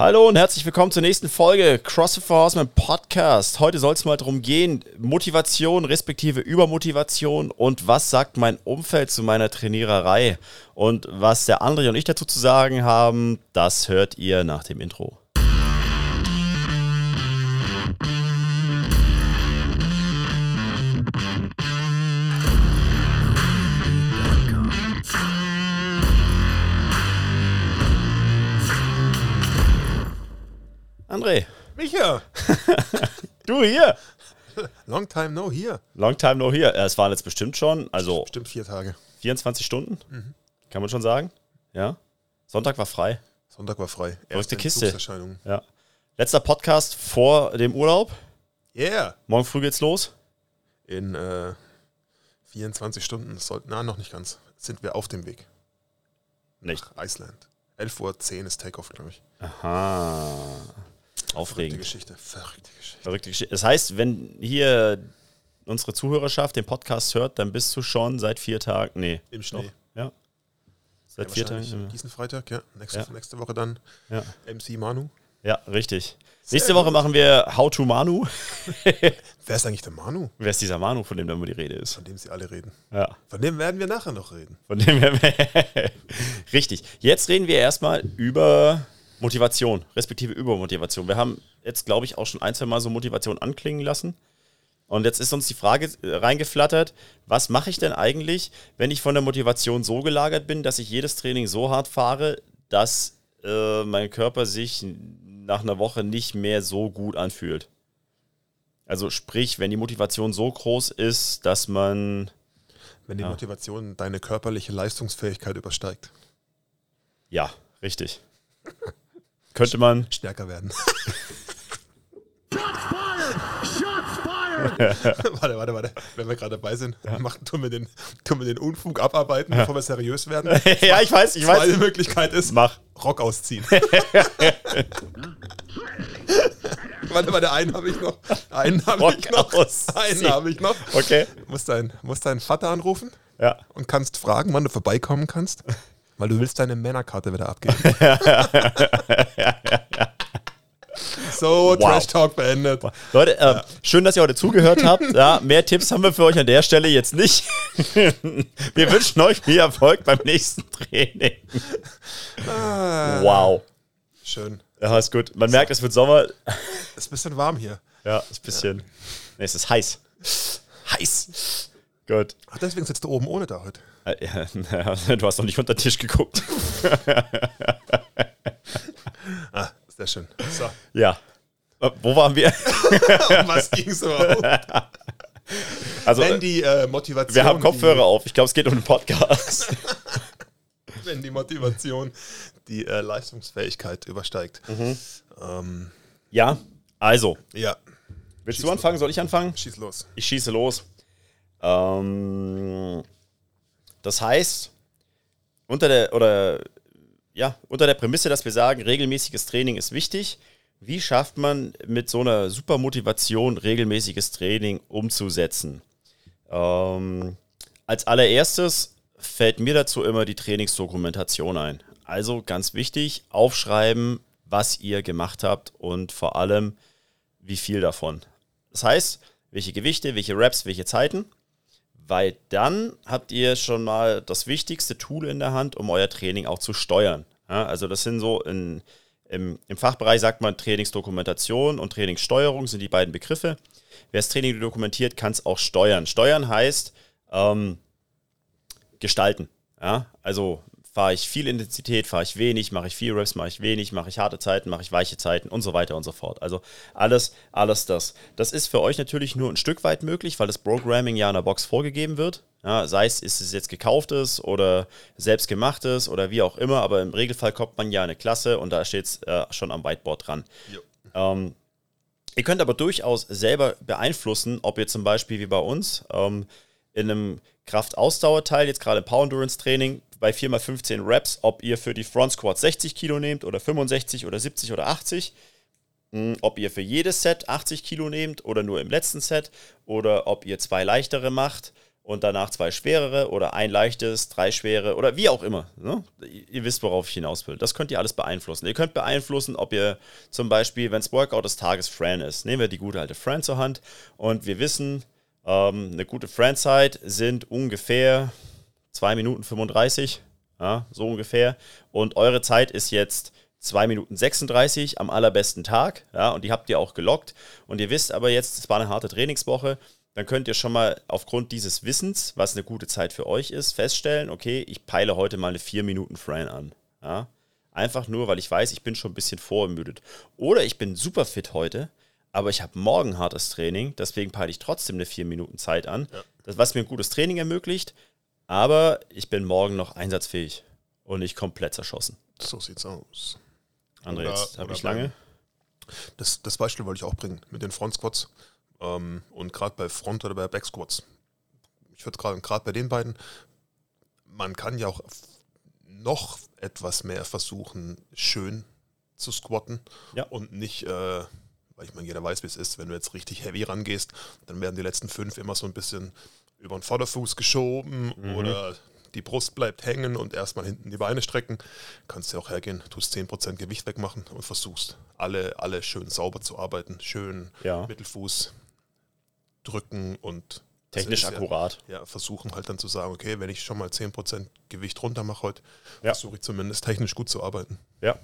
Hallo und herzlich willkommen zur nächsten Folge CrossFit Horseman Podcast. Heute soll es mal darum gehen, Motivation respektive Übermotivation und was sagt mein Umfeld zu meiner Trainiererei und was der André und ich dazu zu sagen haben, das hört ihr nach dem Intro. André. Micha! du hier! Long time no here. Long time no here. Es waren jetzt bestimmt schon, also. Bestimmt vier Tage. 24 Stunden? Mhm. Kann man schon sagen? Ja. Sonntag war frei. Sonntag war frei. Verrückte Kiste. Ja. Letzter Podcast vor dem Urlaub. Yeah. Morgen früh geht's los. In äh, 24 Stunden, sollten, na, noch nicht ganz, sind wir auf dem Weg. Nicht. Nach Island. 11.10 Uhr ist Takeoff, glaube ich. Aha. Aufregend. Verrückte Geschichte. Verrückte Geschichte. Verrückte Geschichte. Das heißt, wenn hier unsere Zuhörerschaft den Podcast hört, dann bist du schon seit vier Tagen. Nee. Im Schnee. Ja. Seit ja, vier Tagen. Diesen Freitag, ja. Nächste, ja. nächste Woche dann ja. MC Manu. Ja, richtig. Sehr Nächste Woche machen wir How to Manu. Wer ist eigentlich der Manu? Wer ist dieser Manu, von dem da immer die Rede ist? Von dem sie alle reden. Ja. Von dem werden wir nachher noch reden. Von dem werden wir. Richtig. Jetzt reden wir erstmal über Motivation, respektive Übermotivation. Wir haben jetzt, glaube ich, auch schon ein, zwei Mal so Motivation anklingen lassen. Und jetzt ist uns die Frage reingeflattert, was mache ich denn eigentlich, wenn ich von der Motivation so gelagert bin, dass ich jedes Training so hart fahre, dass äh, mein Körper sich nach einer Woche nicht mehr so gut anfühlt. Also sprich, wenn die Motivation so groß ist, dass man... Wenn die ja. Motivation deine körperliche Leistungsfähigkeit übersteigt. Ja, richtig. Könnte man... Stärker werden. warte, warte, warte. Wenn wir gerade dabei sind, ja. machen, tun, wir den, tun wir den Unfug abarbeiten, bevor wir seriös werden. ja, ich weiß, ich weiß. Zweite Möglichkeit ist, Mach. Rock ausziehen. warte, warte, einen habe ich noch. Einen habe ich noch. Einen habe ich noch. Okay. Musst deinen musst deinen Vater anrufen. Ja. Und kannst fragen, wann du vorbeikommen kannst. Weil du willst deine Männerkarte wieder abgeben. So, wow. Trash Talk beendet. Leute, äh, ja. schön, dass ihr heute zugehört habt. Ja, mehr Tipps haben wir für euch an der Stelle jetzt nicht. wir wünschen euch viel Erfolg beim nächsten Training. Ah. Wow. Schön. Ja, ist gut. Man merkt, es wird Sommer. Es ist ein bisschen warm hier. Ja, ist ein bisschen. Ja. Nee, es ist heiß. Heiß. Gut. Ach, deswegen sitzt du oben ohne da heute. Äh, ja, du hast noch nicht unter den Tisch geguckt. ah, sehr schön. So. Ja. Äh, wo waren wir? um was ging es überhaupt? Also, Wenn die äh, Motivation. Wir haben Kopfhörer auf. Ich glaube, es geht um den Podcast. Wenn die Motivation die äh, Leistungsfähigkeit übersteigt. Mhm. Ähm, ja, also. Ja. Willst Schieß du anfangen? Los. Soll ich anfangen? Schieß los. Ich schieße los. Ähm, das heißt, unter der, oder ja, unter der Prämisse, dass wir sagen, regelmäßiges Training ist wichtig. Wie schafft man mit so einer super Motivation regelmäßiges Training umzusetzen? Ähm, als allererstes fällt mir dazu immer die Trainingsdokumentation ein. Also ganz wichtig, aufschreiben, was ihr gemacht habt und vor allem, wie viel davon. Das heißt, welche Gewichte, welche Reps, welche Zeiten weil dann habt ihr schon mal das wichtigste Tool in der Hand, um euer Training auch zu steuern. Ja, also das sind so in, im, im, Fachbereich sagt man Trainingsdokumentation und Trainingssteuerung sind die beiden Begriffe. Wer das Training dokumentiert, kann es auch steuern. Steuern heißt ähm, gestalten. Ja? Also fahre ich viel Intensität, fahre ich wenig, mache ich viel Reps, mache ich wenig, mache ich harte Zeiten, mache ich weiche Zeiten und so weiter und so fort. Also alles, alles das. Das ist für euch natürlich nur ein Stück weit möglich, weil das Programming ja in der Box vorgegeben wird. Ja, sei es, ist es jetzt gekauftes oder selbstgemachtes oder wie auch immer, aber im Regelfall kommt man ja in eine Klasse und da steht es äh, schon am Whiteboard dran. Ähm, ihr könnt aber durchaus selber beeinflussen, ob ihr zum Beispiel wie bei uns ähm, in einem Kraftausdauerteil, jetzt gerade im Power Endurance Training, bei 4x15 Reps, ob ihr für die Front Squat 60 Kilo nehmt oder 65 oder 70 oder 80. Hm, ob ihr für jedes Set 80 Kilo nehmt oder nur im letzten Set oder ob ihr zwei leichtere macht und danach zwei schwerere oder ein leichtes, drei schwere oder wie auch immer. Ne? Ihr wisst, worauf ich hinaus will. Das könnt ihr alles beeinflussen. Ihr könnt beeinflussen, ob ihr zum Beispiel, wenn es Workout des Tages Fran ist, nehmen wir die gute alte Fran zur Hand und wir wissen, ähm, eine gute Fran-Zeit sind ungefähr 2 Minuten 35, ja, so ungefähr. Und eure Zeit ist jetzt 2 Minuten 36 am allerbesten Tag, ja, und die habt ihr auch gelockt. Und ihr wisst aber jetzt, es war eine harte Trainingswoche, dann könnt ihr schon mal aufgrund dieses Wissens, was eine gute Zeit für euch ist, feststellen, okay, ich peile heute mal eine 4 Minuten Fran an. Ja. Einfach nur, weil ich weiß, ich bin schon ein bisschen vorermüdet. Oder ich bin super fit heute, aber ich habe morgen hartes Training, deswegen peile ich trotzdem eine 4 Minuten Zeit an, ja. das, was mir ein gutes Training ermöglicht, aber ich bin morgen noch einsatzfähig und nicht komplett zerschossen. So sieht's aus. André, jetzt habe ich lange. Das, das Beispiel wollte ich auch bringen mit den Front Squats ähm, und gerade bei Front- oder bei Back Squats. Ich würde gerade bei den beiden, man kann ja auch noch etwas mehr versuchen, schön zu squatten ja. und nicht, äh, weil ich meine, jeder weiß, wie es ist, wenn du jetzt richtig heavy rangehst, dann werden die letzten fünf immer so ein bisschen über den Vorderfuß geschoben mhm. oder die Brust bleibt hängen und erstmal hinten die Beine strecken, kannst du auch hergehen, tust 10% Gewicht wegmachen und versuchst alle, alle schön sauber zu arbeiten, schön ja. Mittelfuß drücken und technisch akkurat. Ja, ja, versuchen halt dann zu sagen, okay, wenn ich schon mal 10% Gewicht runter mache heute, ja. versuche ich zumindest technisch gut zu arbeiten. Ja,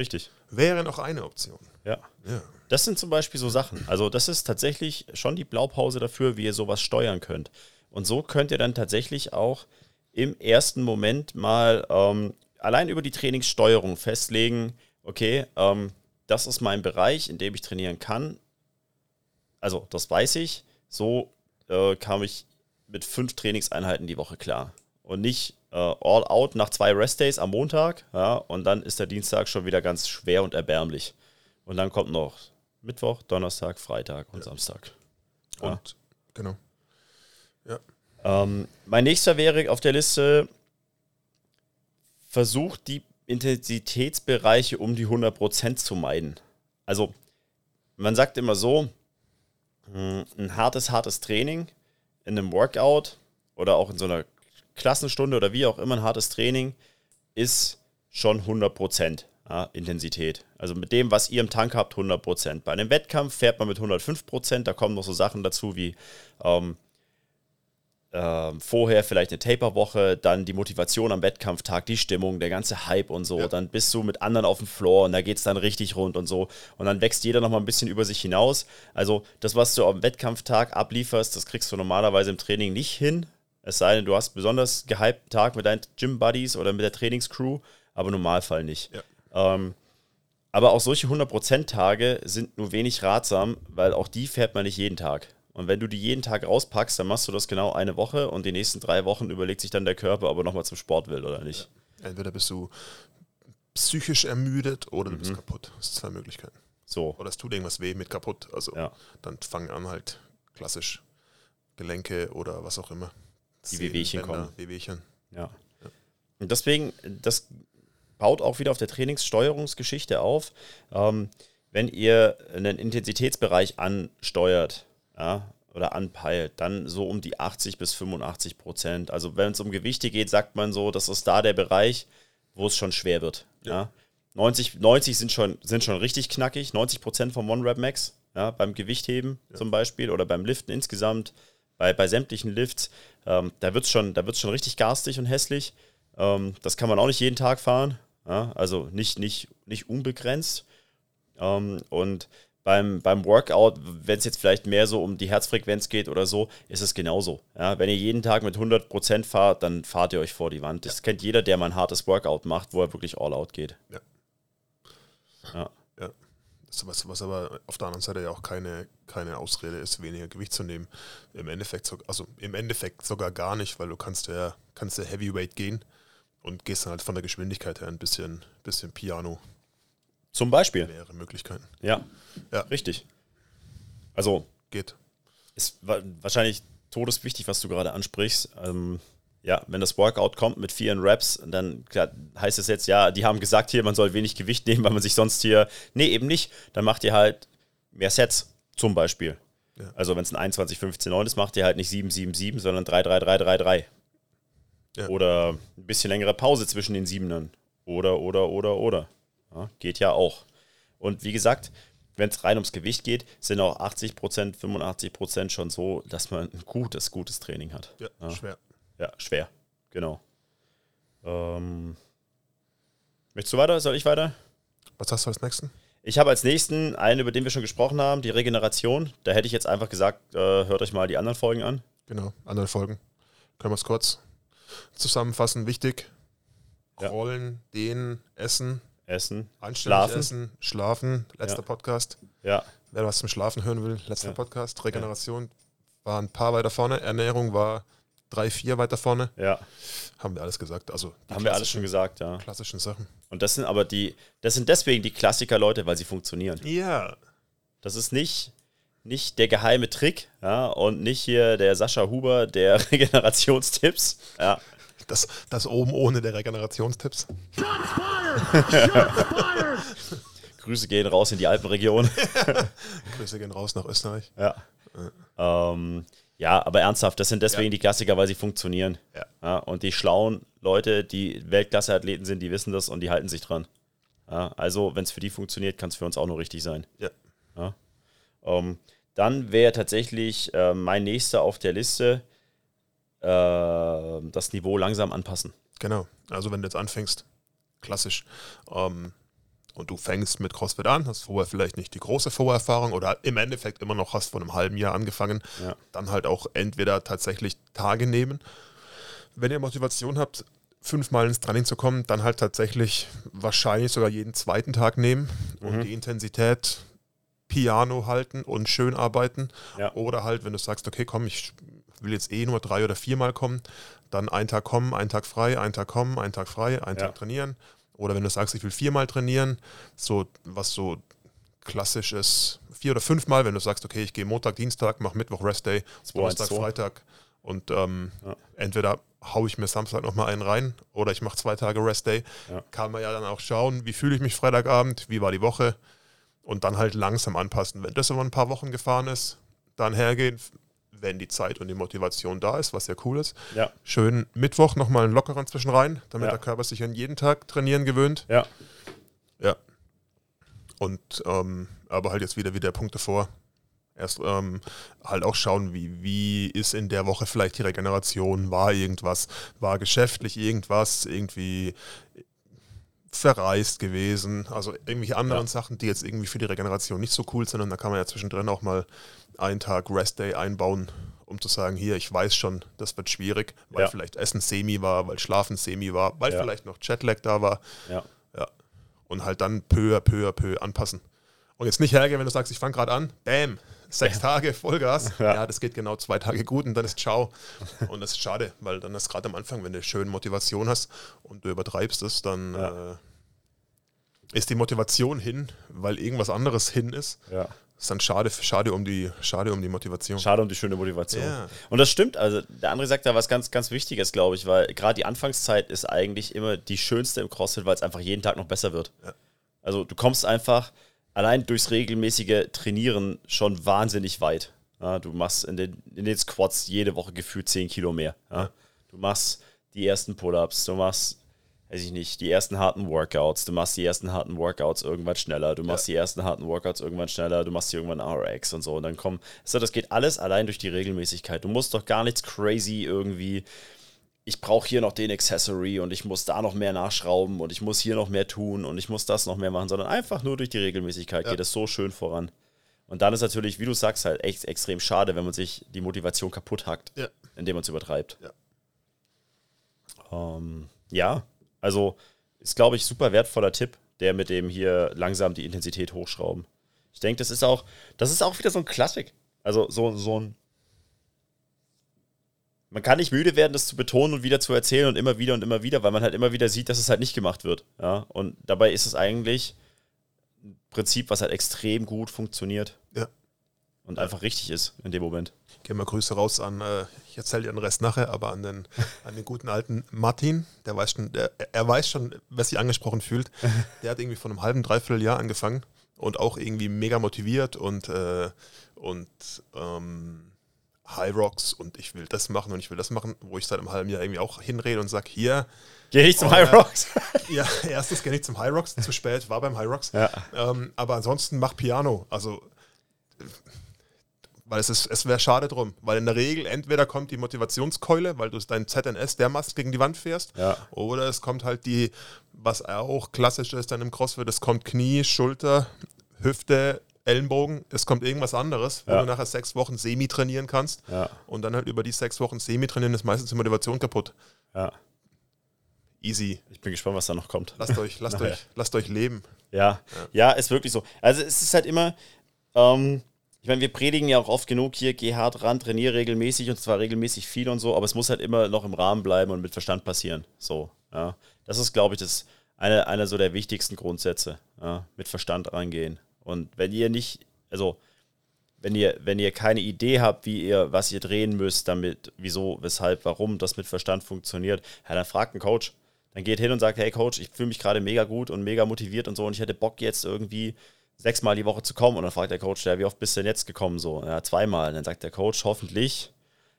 richtig. Wäre noch eine Option. Ja. ja. Das sind zum Beispiel so Sachen. Also, das ist tatsächlich schon die Blaupause dafür, wie ihr sowas steuern könnt. Und so könnt ihr dann tatsächlich auch im ersten Moment mal ähm, allein über die Trainingssteuerung festlegen, okay, ähm, das ist mein Bereich, in dem ich trainieren kann. Also, das weiß ich. So äh, kam ich mit fünf Trainingseinheiten die Woche klar. Und nicht all out nach zwei Restdays am Montag. Ja, und dann ist der Dienstag schon wieder ganz schwer und erbärmlich. Und dann kommt noch Mittwoch, Donnerstag, Freitag und ja. Samstag. Ja. Und genau. Ja. Ähm, mein nächster wäre auf der Liste, versucht die Intensitätsbereiche um die 100% zu meiden. Also, man sagt immer so, hm, ein hartes, hartes Training in einem Workout oder auch in so einer Klassenstunde oder wie auch immer ein hartes Training ist schon 100% ja, Intensität. Also mit dem, was ihr im Tank habt, 100%. Bei einem Wettkampf fährt man mit 105%, da kommen noch so Sachen dazu wie ähm, äh, vorher vielleicht eine Taper-Woche, dann die Motivation am Wettkampftag, die Stimmung, der ganze Hype und so. Ja. Dann bist du mit anderen auf dem Floor und da geht es dann richtig rund und so. Und dann wächst jeder nochmal ein bisschen über sich hinaus. Also das, was du am Wettkampftag ablieferst, das kriegst du normalerweise im Training nicht hin. Es sei denn, du hast besonders gehypten Tag mit deinen Gym-Buddies oder mit der Trainingscrew, aber im Normalfall nicht. Ja. Ähm, aber auch solche 100%-Tage sind nur wenig ratsam, weil auch die fährt man nicht jeden Tag. Und wenn du die jeden Tag rauspackst, dann machst du das genau eine Woche und die nächsten drei Wochen überlegt sich dann der Körper, ob er nochmal zum Sport will oder nicht. Ja. Entweder bist du psychisch ermüdet oder du mhm. bist kaputt. Das sind zwei Möglichkeiten. So. Oder es tut irgendwas weh mit kaputt. Also ja. dann fangen an halt klassisch Gelenke oder was auch immer. Die Wehwehchen kommen. Wehwehchen. Ja. ja. Und deswegen, das baut auch wieder auf der Trainingssteuerungsgeschichte auf. Ähm, wenn ihr einen Intensitätsbereich ansteuert ja, oder anpeilt, dann so um die 80 bis 85 Prozent. Also wenn es um Gewichte geht, sagt man so, das ist da der Bereich, wo es schon schwer wird. Ja. ja. 90, 90 sind, schon, sind schon richtig knackig, 90 Prozent vom One-Rap-Max ja, beim Gewichtheben ja. zum Beispiel oder beim Liften insgesamt, bei, bei sämtlichen Lifts, ähm, da wird es schon, schon richtig garstig und hässlich. Ähm, das kann man auch nicht jeden Tag fahren. Ja, also nicht, nicht, nicht unbegrenzt. Ähm, und beim, beim Workout, wenn es jetzt vielleicht mehr so um die Herzfrequenz geht oder so, ist es genauso. Ja, wenn ihr jeden Tag mit 100% fahrt, dann fahrt ihr euch vor die Wand. Das ja. kennt jeder, der mal ein hartes Workout macht, wo er wirklich all out geht. Ja. Ja. Was, was aber auf der anderen Seite ja auch keine, keine Ausrede ist, weniger Gewicht zu nehmen. Im Endeffekt, also im Endeffekt sogar gar nicht, weil du kannst ja, kannst ja Heavyweight gehen und gehst dann halt von der Geschwindigkeit her ein bisschen, bisschen Piano. Zum Beispiel. Mehrere Möglichkeiten. Ja. ja. Richtig. Also. Geht. Ist wahrscheinlich todeswichtig, was du gerade ansprichst. Ähm, ja, wenn das Workout kommt mit vielen Reps, dann klar, heißt es jetzt, ja, die haben gesagt hier, man soll wenig Gewicht nehmen, weil man sich sonst hier. Nee, eben nicht. Dann macht ihr halt mehr Sets, zum Beispiel. Ja. Also wenn es ein 21, 15, 9 ist, macht ihr halt nicht 7, 7, 7, sondern 3, 3, 3, 3, 3. Ja. Oder ein bisschen längere Pause zwischen den Siebenern. Oder, oder, oder, oder. Ja, geht ja auch. Und wie gesagt, wenn es rein ums Gewicht geht, sind auch 80 Prozent, 85 Prozent schon so, dass man ein gutes, gutes Training hat. Ja. schwer. Ja, schwer. Genau. Ähm, möchtest du weiter? Soll ich weiter? Was hast du als nächsten? Ich habe als nächsten einen, über den wir schon gesprochen haben, die Regeneration. Da hätte ich jetzt einfach gesagt, äh, hört euch mal die anderen Folgen an. Genau, andere Folgen. Können wir es kurz zusammenfassen. Wichtig. Ja. Rollen, dehnen, essen. Essen. Schlafen. Essen, schlafen. Letzter ja. Podcast. Ja. Wer was zum Schlafen hören will, letzter ja. Podcast. Regeneration war ein paar weiter vorne. Ernährung war drei, vier weiter vorne. Ja. Haben wir alles gesagt. Also haben wir alles schon gesagt, ja. Klassischen Sachen. Und das sind aber die, das sind deswegen die Klassiker-Leute, weil sie funktionieren. Ja. Das ist nicht, nicht der geheime Trick, ja, und nicht hier der Sascha Huber der Regenerationstipps. Ja. Das, das oben ohne der Regenerationstipps. Grüße gehen raus in die Alpenregion. Grüße gehen raus nach Österreich. Ja. ja. Ähm, ja, aber ernsthaft, das sind deswegen ja. die Klassiker, weil sie funktionieren. Ja. ja. Und die schlauen Leute, die Weltklasse-Athleten sind, die wissen das und die halten sich dran. Ja, also, wenn es für die funktioniert, kann es für uns auch nur richtig sein. Ja. ja. Ähm, dann wäre tatsächlich äh, mein nächster auf der Liste äh, das Niveau langsam anpassen. Genau. Also, wenn du jetzt anfängst, klassisch, ähm, und du fängst mit CrossFit an, hast vorher vielleicht nicht die große Vorerfahrung oder im Endeffekt immer noch hast vor einem halben Jahr angefangen, ja. dann halt auch entweder tatsächlich Tage nehmen. Wenn ihr Motivation habt, fünfmal ins Training zu kommen, dann halt tatsächlich wahrscheinlich sogar jeden zweiten Tag nehmen mhm. und die Intensität Piano halten und schön arbeiten. Ja. Oder halt, wenn du sagst, okay, komm, ich will jetzt eh nur drei oder viermal kommen, dann einen Tag kommen, einen Tag frei, einen Tag kommen, einen Tag frei, einen ja. Tag trainieren oder wenn du sagst, ich will viermal trainieren, so was so klassisch ist, vier oder fünfmal, wenn du sagst, okay, ich gehe Montag, Dienstag, mache Mittwoch Restday, Donnerstag, Freitag und ähm, ja. entweder haue ich mir Samstag nochmal einen rein oder ich mache zwei Tage Restday. Ja. Kann man ja dann auch schauen, wie fühle ich mich Freitagabend, wie war die Woche und dann halt langsam anpassen. Wenn das aber ein paar Wochen gefahren ist, dann hergehen, wenn die Zeit und die Motivation da ist, was ja cool ist. Ja. Schön Mittwoch nochmal einen lockeren zwischen rein, damit ja. der Körper sich an jeden Tag trainieren gewöhnt. Ja. Ja. Und ähm, aber halt jetzt wieder wie der Punkt davor. Erst ähm, halt auch schauen, wie, wie ist in der Woche vielleicht die Regeneration, war irgendwas, war geschäftlich irgendwas, irgendwie verreist gewesen, also irgendwelche anderen ja. Sachen, die jetzt irgendwie für die Regeneration nicht so cool sind und da kann man ja zwischendrin auch mal einen Tag Rest Day einbauen, um zu sagen, hier, ich weiß schon, das wird schwierig, weil ja. vielleicht Essen semi war, weil Schlafen semi war, weil ja. vielleicht noch Jetlag da war. Ja. ja. Und halt dann peu à peu à peu anpassen. Und jetzt nicht hergehen, wenn du sagst, ich fange gerade an, bam, sechs ja. Tage Vollgas. Ja. ja. das geht genau zwei Tage gut und dann ist ciao. Und das ist schade, weil dann ist gerade am Anfang, wenn du schön Motivation hast und du übertreibst es, dann ja. äh, ist die Motivation hin, weil irgendwas anderes hin ist. Ja ist dann schade, schade, um die, schade um die Motivation. Schade um die schöne Motivation. Ja. Und das stimmt, also der andere sagt da was ganz, ganz Wichtiges, glaube ich, weil gerade die Anfangszeit ist eigentlich immer die schönste im CrossFit, weil es einfach jeden Tag noch besser wird. Ja. Also du kommst einfach allein durchs regelmäßige Trainieren schon wahnsinnig weit. Ja, du machst in den, in den Squats jede Woche gefühlt 10 Kilo mehr. Ja. Du machst die ersten Pull-ups, du machst weiß ich nicht, die ersten harten Workouts, du machst die ersten harten Workouts irgendwann schneller, du machst ja. die ersten harten Workouts irgendwann schneller, du machst irgendwann RX und so und dann kommen, so, das geht alles allein durch die Regelmäßigkeit. Du musst doch gar nichts crazy irgendwie, ich brauche hier noch den Accessory und ich muss da noch mehr nachschrauben und ich muss hier noch mehr tun und ich muss das noch mehr machen, sondern einfach nur durch die Regelmäßigkeit ja. geht es so schön voran. Und dann ist natürlich, wie du sagst, halt echt extrem schade, wenn man sich die Motivation kaputt hackt, ja. indem man es übertreibt. Ja. Ähm, ja, also ist, glaube ich, super wertvoller Tipp, der mit dem hier langsam die Intensität hochschrauben. Ich denke, das ist auch, das ist auch wieder so ein Klassik. Also so, so ein. Man kann nicht müde werden, das zu betonen und wieder zu erzählen und immer wieder und immer wieder, weil man halt immer wieder sieht, dass es halt nicht gemacht wird. Ja? Und dabei ist es eigentlich ein Prinzip, was halt extrem gut funktioniert. Ja. Und einfach richtig ist in dem Moment. Gehen wir Grüße raus an, äh, ich erzähle dir den Rest nachher, aber an den, an den guten alten Martin, der weiß schon, der, er weiß schon, wer sich angesprochen fühlt. Der hat irgendwie von einem halben, dreiviertel Jahr angefangen und auch irgendwie mega motiviert und, äh, und ähm, High Rocks und ich will das machen und ich will das machen, wo ich seit einem halben Jahr irgendwie auch hinrede und sage, hier. Geh ich zum oh, High Rocks? ja, erstens gehe ich zum High Rocks, zu spät, war beim High Rocks. Ja. Ähm, aber ansonsten mach Piano. Also, weil es, ist, es wäre schade drum. Weil in der Regel entweder kommt die Motivationskeule, weil du dein ZNS dermaßen gegen die Wand fährst, ja. oder es kommt halt die, was auch klassisch ist dann im CrossFit, es kommt Knie, Schulter, Hüfte, Ellenbogen, es kommt irgendwas anderes, wo ja. du nachher sechs Wochen Semi trainieren kannst. Ja. Und dann halt über die sechs Wochen Semi trainieren ist meistens die Motivation kaputt. Ja. Easy. Ich bin gespannt, was da noch kommt. Lasst euch, lasst euch, lasst euch leben. Ja. ja, ist wirklich so. Also es ist halt immer, ähm, ich meine, wir predigen ja auch oft genug hier, geh hart ran, trainiere regelmäßig und zwar regelmäßig viel und so, aber es muss halt immer noch im Rahmen bleiben und mit Verstand passieren. So, ja. Das ist, glaube ich, das eine, einer so der wichtigsten Grundsätze. Ja. Mit Verstand rangehen. Und wenn ihr nicht, also wenn ihr, wenn ihr keine Idee habt, wie ihr, was ihr drehen müsst, damit, wieso, weshalb, warum das mit Verstand funktioniert, ja, dann fragt einen Coach. Dann geht hin und sagt, hey Coach, ich fühle mich gerade mega gut und mega motiviert und so und ich hätte Bock jetzt irgendwie sechsmal die Woche zu kommen. Und dann fragt der Coach, ja, wie oft bist du denn jetzt gekommen? So, ja, zweimal. Und dann sagt der Coach, hoffentlich,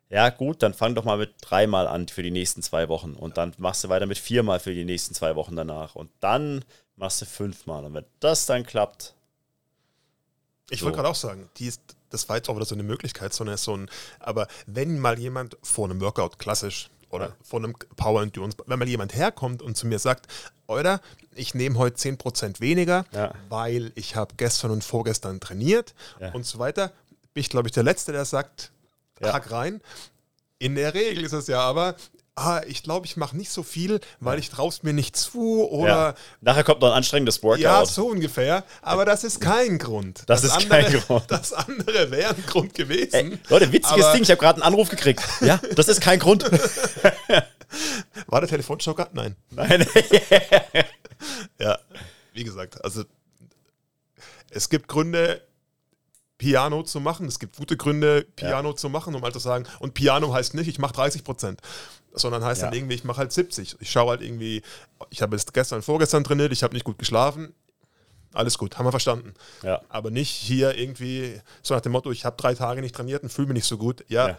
ja gut, dann fang doch mal mit dreimal an für die nächsten zwei Wochen. Und dann machst du weiter mit viermal für die nächsten zwei Wochen danach. Und dann machst du fünfmal. Und wenn das dann klappt, ich so. wollte gerade auch sagen, die ist, das war jetzt auch wieder so eine Möglichkeit, sondern so ein, aber wenn mal jemand vor einem Workout klassisch oder ja. vor einem Power Endurance, wenn mal jemand herkommt und zu mir sagt, oder ich nehme heute 10% weniger, ja. weil ich habe gestern und vorgestern trainiert ja. und so weiter, bin ich glaube ich der Letzte, der sagt, hack rein. In der Regel ist es ja aber, ah, ich glaube, ich mache nicht so viel, weil ich traue mir nicht zu oder. Ja. Nachher kommt noch ein anstrengendes Workout. Ja, so ungefähr. Aber das ist kein Grund. Das, das ist andere, kein Grund. Das andere wäre ein Grund gewesen. Ey, Leute, witziges Ding, ich habe gerade einen Anruf gekriegt. Ja, das ist kein Grund. War der Telefonjoker? Nein. Nein. ja, wie gesagt, also es gibt Gründe, Piano zu machen. Es gibt gute Gründe, Piano ja. zu machen, um halt zu sagen, und Piano heißt nicht, ich mache 30 Prozent, sondern heißt ja. dann irgendwie, ich mache halt 70. Ich schaue halt irgendwie, ich habe jetzt gestern, vorgestern trainiert, ich habe nicht gut geschlafen. Alles gut, haben wir verstanden. Ja. Aber nicht hier irgendwie so nach dem Motto, ich habe drei Tage nicht trainiert und fühle mich nicht so gut. Ja. ja.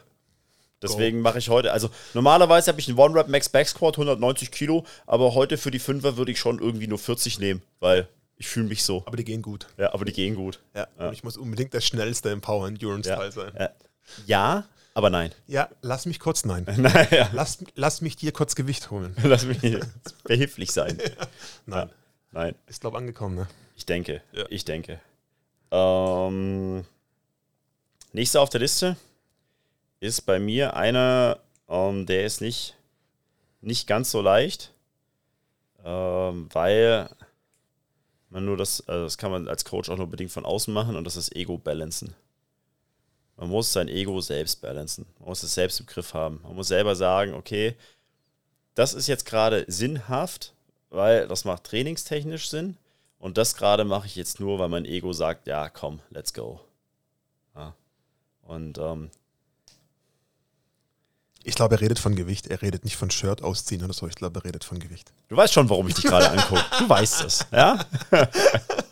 Deswegen mache ich heute, also normalerweise habe ich einen One-Rap Max Back Squat, 190 Kilo, aber heute für die Fünfer würde ich schon irgendwie nur 40 nehmen, weil ich fühle mich so. Aber die gehen gut. Ja, aber die gehen gut. Ja, ja. und ich muss unbedingt der schnellste im Power Endurance ja. Teil sein. Ja. ja. Aber nein. Ja, lass mich kurz nein. nein ja. lass, lass mich dir kurz Gewicht holen. lass mich behilflich sein. Nein. Nein. Ist, glaube ich, angekommen, ne? Ich denke. Ich denke. Ähm, nächster auf der Liste ist bei mir einer, ähm, der ist nicht, nicht ganz so leicht, ähm, weil man nur das, also das kann man als Coach auch nur bedingt von außen machen und das ist Ego-Balancen. Man muss sein Ego selbst balancen. Man muss es selbst im Griff haben. Man muss selber sagen, okay, das ist jetzt gerade sinnhaft, weil das macht trainingstechnisch Sinn. Und das gerade mache ich jetzt nur, weil mein Ego sagt, ja, komm, let's go. Ja. Und ähm, ich glaube, er redet von Gewicht. Er redet nicht von Shirt ausziehen oder so. Ich glaube, er redet von Gewicht. Du weißt schon, warum ich dich gerade angucke. Du weißt es, ja?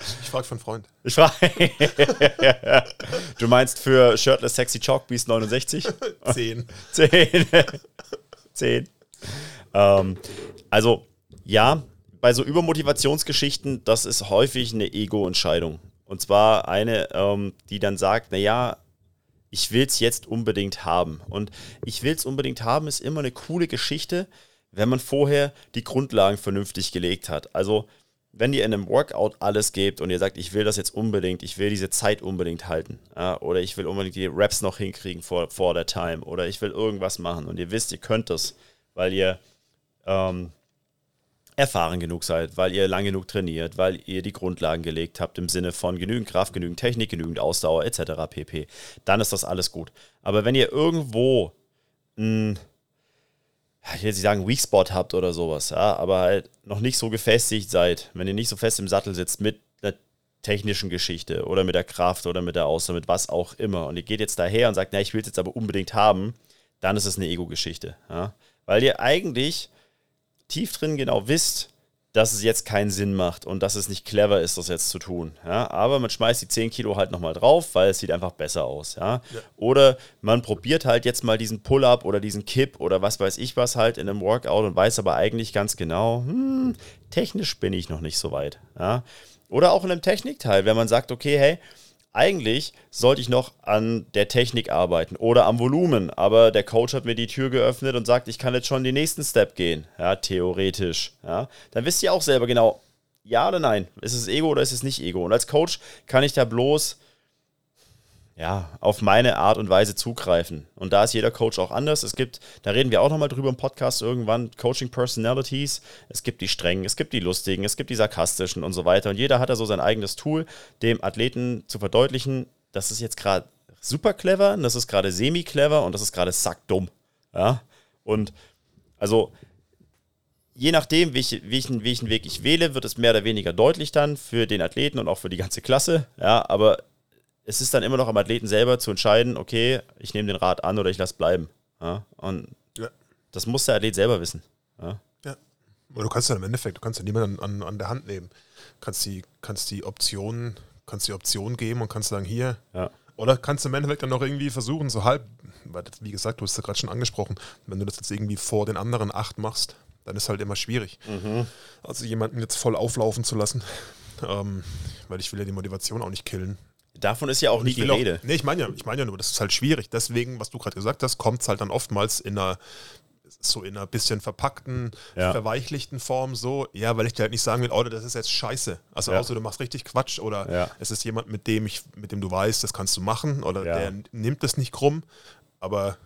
Ich frage von Freund. Ich frage. du meinst für Shirtless Sexy Chalk Beast 69? Zehn. Zehn. Zehn. Ähm, also, ja, bei so Übermotivationsgeschichten, das ist häufig eine Ego-Entscheidung. Und zwar eine, ähm, die dann sagt, naja, ich will es jetzt unbedingt haben. Und ich will es unbedingt haben ist immer eine coole Geschichte, wenn man vorher die Grundlagen vernünftig gelegt hat. Also wenn ihr in einem Workout alles gebt und ihr sagt, ich will das jetzt unbedingt, ich will diese Zeit unbedingt halten, ja, oder ich will unbedingt die Raps noch hinkriegen vor, vor der Time, oder ich will irgendwas machen und ihr wisst, ihr könnt das, weil ihr ähm, erfahren genug seid, weil ihr lang genug trainiert, weil ihr die Grundlagen gelegt habt im Sinne von genügend Kraft, genügend Technik, genügend Ausdauer etc. pp. Dann ist das alles gut. Aber wenn ihr irgendwo ein ich will jetzt nicht sagen Weak Spot habt oder sowas, ja, aber halt noch nicht so gefestigt seid, wenn ihr nicht so fest im Sattel sitzt mit einer technischen Geschichte oder mit der Kraft oder mit der Ausdauer, mit was auch immer und ihr geht jetzt daher und sagt, na, ich will es jetzt aber unbedingt haben, dann ist es eine Ego-Geschichte, ja, weil ihr eigentlich tief drin genau wisst, dass es jetzt keinen Sinn macht und dass es nicht clever ist, das jetzt zu tun. Ja? Aber man schmeißt die 10 Kilo halt nochmal drauf, weil es sieht einfach besser aus. Ja? ja. Oder man probiert halt jetzt mal diesen Pull-up oder diesen Kipp oder was weiß ich was halt in einem Workout und weiß aber eigentlich ganz genau, hm, technisch bin ich noch nicht so weit. Ja? Oder auch in einem Technikteil, wenn man sagt, okay, hey, eigentlich sollte ich noch an der Technik arbeiten oder am Volumen, aber der Coach hat mir die Tür geöffnet und sagt, ich kann jetzt schon den nächsten Step gehen, ja, theoretisch, ja, dann wisst ihr auch selber genau, ja oder nein, ist es Ego oder ist es nicht Ego? Und als Coach kann ich da bloß ja, auf meine Art und Weise zugreifen. Und da ist jeder Coach auch anders. Es gibt, da reden wir auch nochmal drüber im Podcast irgendwann, Coaching Personalities. Es gibt die strengen, es gibt die lustigen, es gibt die sarkastischen und so weiter. Und jeder hat da so sein eigenes Tool, dem Athleten zu verdeutlichen, das ist jetzt gerade super clever, das ist gerade semi-clever und das ist gerade sackdumm. Ja, und also je nachdem, welchen, welchen, welchen Weg ich wähle, wird es mehr oder weniger deutlich dann für den Athleten und auch für die ganze Klasse. Ja, aber es ist dann immer noch am Athleten selber zu entscheiden, okay, ich nehme den Rat an oder ich lasse bleiben. Ja? Und ja. das muss der Athlet selber wissen. Ja. ja. Aber du kannst ja im Endeffekt, du kannst ja niemanden an, an der Hand nehmen. Kannst die, kannst die Optionen, kannst die Option geben und kannst sagen, hier. Ja. Oder kannst du im Endeffekt dann noch irgendwie versuchen, so halb, weil wie gesagt, du hast es ja gerade schon angesprochen, wenn du das jetzt irgendwie vor den anderen acht machst, dann ist halt immer schwierig. Mhm. Also jemanden jetzt voll auflaufen zu lassen, ähm, weil ich will ja die Motivation auch nicht killen. Davon ist ja auch nie die Rede. Auch, nee, ich meine ja, ich meine ja nur, das ist halt schwierig. Deswegen, was du gerade gesagt hast, kommt es halt dann oftmals in einer so in einer bisschen verpackten, ja. verweichlichten Form so, ja, weil ich dir halt nicht sagen will, oh, das ist jetzt scheiße. Also ja. außer du machst richtig Quatsch oder ja. es ist jemand, mit dem ich, mit dem du weißt, das kannst du machen oder der nimmt das nicht krumm. Aber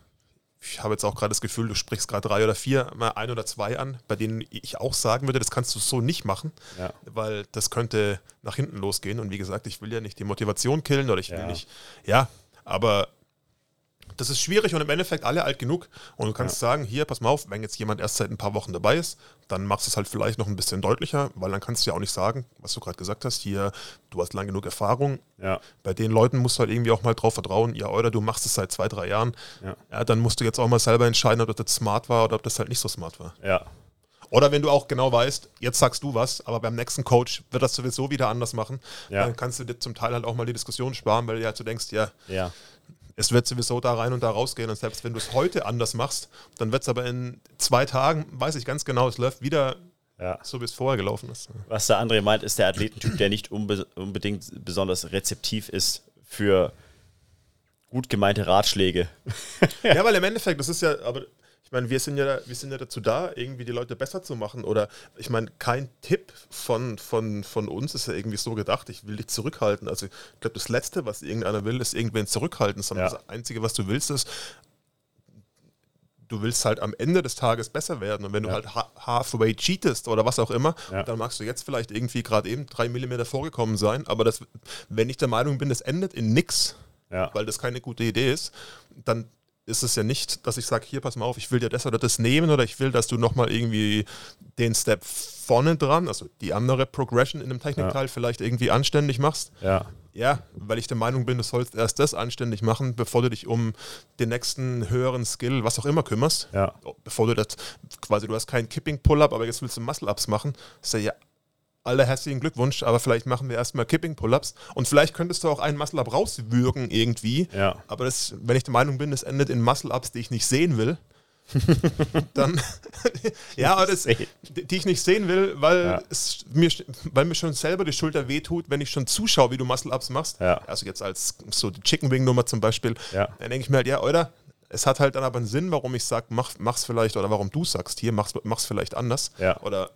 ich habe jetzt auch gerade das Gefühl, du sprichst gerade drei oder vier, mal ein oder zwei an, bei denen ich auch sagen würde, das kannst du so nicht machen, ja. weil das könnte nach hinten losgehen. Und wie gesagt, ich will ja nicht die Motivation killen oder ich will ja. nicht, ja, aber das ist schwierig und im Endeffekt alle alt genug. Und du kannst ja. sagen, hier, pass mal auf, wenn jetzt jemand erst seit ein paar Wochen dabei ist, dann machst du es halt vielleicht noch ein bisschen deutlicher, weil dann kannst du ja auch nicht sagen, was du gerade gesagt hast, hier, du hast lang genug Erfahrung. Ja. Bei den Leuten musst du halt irgendwie auch mal drauf vertrauen, ja, oder du machst es seit zwei, drei Jahren. Ja. ja. dann musst du jetzt auch mal selber entscheiden, ob das smart war oder ob das halt nicht so smart war. Ja. Oder wenn du auch genau weißt, jetzt sagst du was, aber beim nächsten Coach wird das sowieso wieder anders machen, ja. dann kannst du dir zum Teil halt auch mal die Diskussion sparen, weil du halt so denkst, ja, ja es wird sowieso da rein und da rausgehen. Und selbst wenn du es heute anders machst, dann wird es aber in zwei Tagen, weiß ich ganz genau, es läuft wieder ja. so, wie es vorher gelaufen ist. Was der André meint, ist der Athletentyp, der nicht unbe unbedingt besonders rezeptiv ist für gut gemeinte Ratschläge. ja, weil im Endeffekt, das ist ja, aber ich meine, wir sind ja, wir sind ja dazu da, irgendwie die Leute besser zu machen. Oder ich meine, kein Tipp von, von, von uns ist ja irgendwie so gedacht, ich will dich zurückhalten. Also ich glaube, das Letzte, was irgendeiner will, ist irgendwen zurückhalten, sondern ja. das Einzige, was du willst, ist, du willst halt am Ende des Tages besser werden. Und wenn ja. du halt halfway cheatest oder was auch immer, ja. dann magst du jetzt vielleicht irgendwie gerade eben drei Millimeter vorgekommen sein. Aber das, wenn ich der Meinung bin, das endet in nix, ja. weil das keine gute Idee ist, dann ist es ja nicht, dass ich sage, hier, pass mal auf, ich will dir das oder das nehmen oder ich will, dass du nochmal irgendwie den Step vorne dran, also die andere Progression in einem Technikteil ja. vielleicht irgendwie anständig machst. Ja. Ja, weil ich der Meinung bin, du sollst erst das anständig machen, bevor du dich um den nächsten höheren Skill, was auch immer, kümmerst. Ja. Bevor du das, quasi, du hast keinen Kipping-Pull-Up, aber jetzt willst du Muscle-Ups machen. Ist ja alle herzlichen Glückwunsch, aber vielleicht machen wir erstmal Kipping-Pull-Ups und vielleicht könntest du auch einen Muscle-Up rauswürgen irgendwie. Ja. Aber das, wenn ich der Meinung bin, das endet in Muscle-Ups, die ich nicht sehen will, dann ja, aber das, die ich nicht sehen will, weil ja. es mir, weil mir schon selber die Schulter wehtut, wenn ich schon zuschaue, wie du Muscle-Ups machst. Ja. Also jetzt als so die Chicken Wing-Nummer zum Beispiel, ja. dann denke ich mir halt, ja, oder? Es hat halt dann aber einen Sinn, warum ich sage, mach, mach's vielleicht, oder warum du sagst, hier, mach's, mach's vielleicht anders. Ja. Oder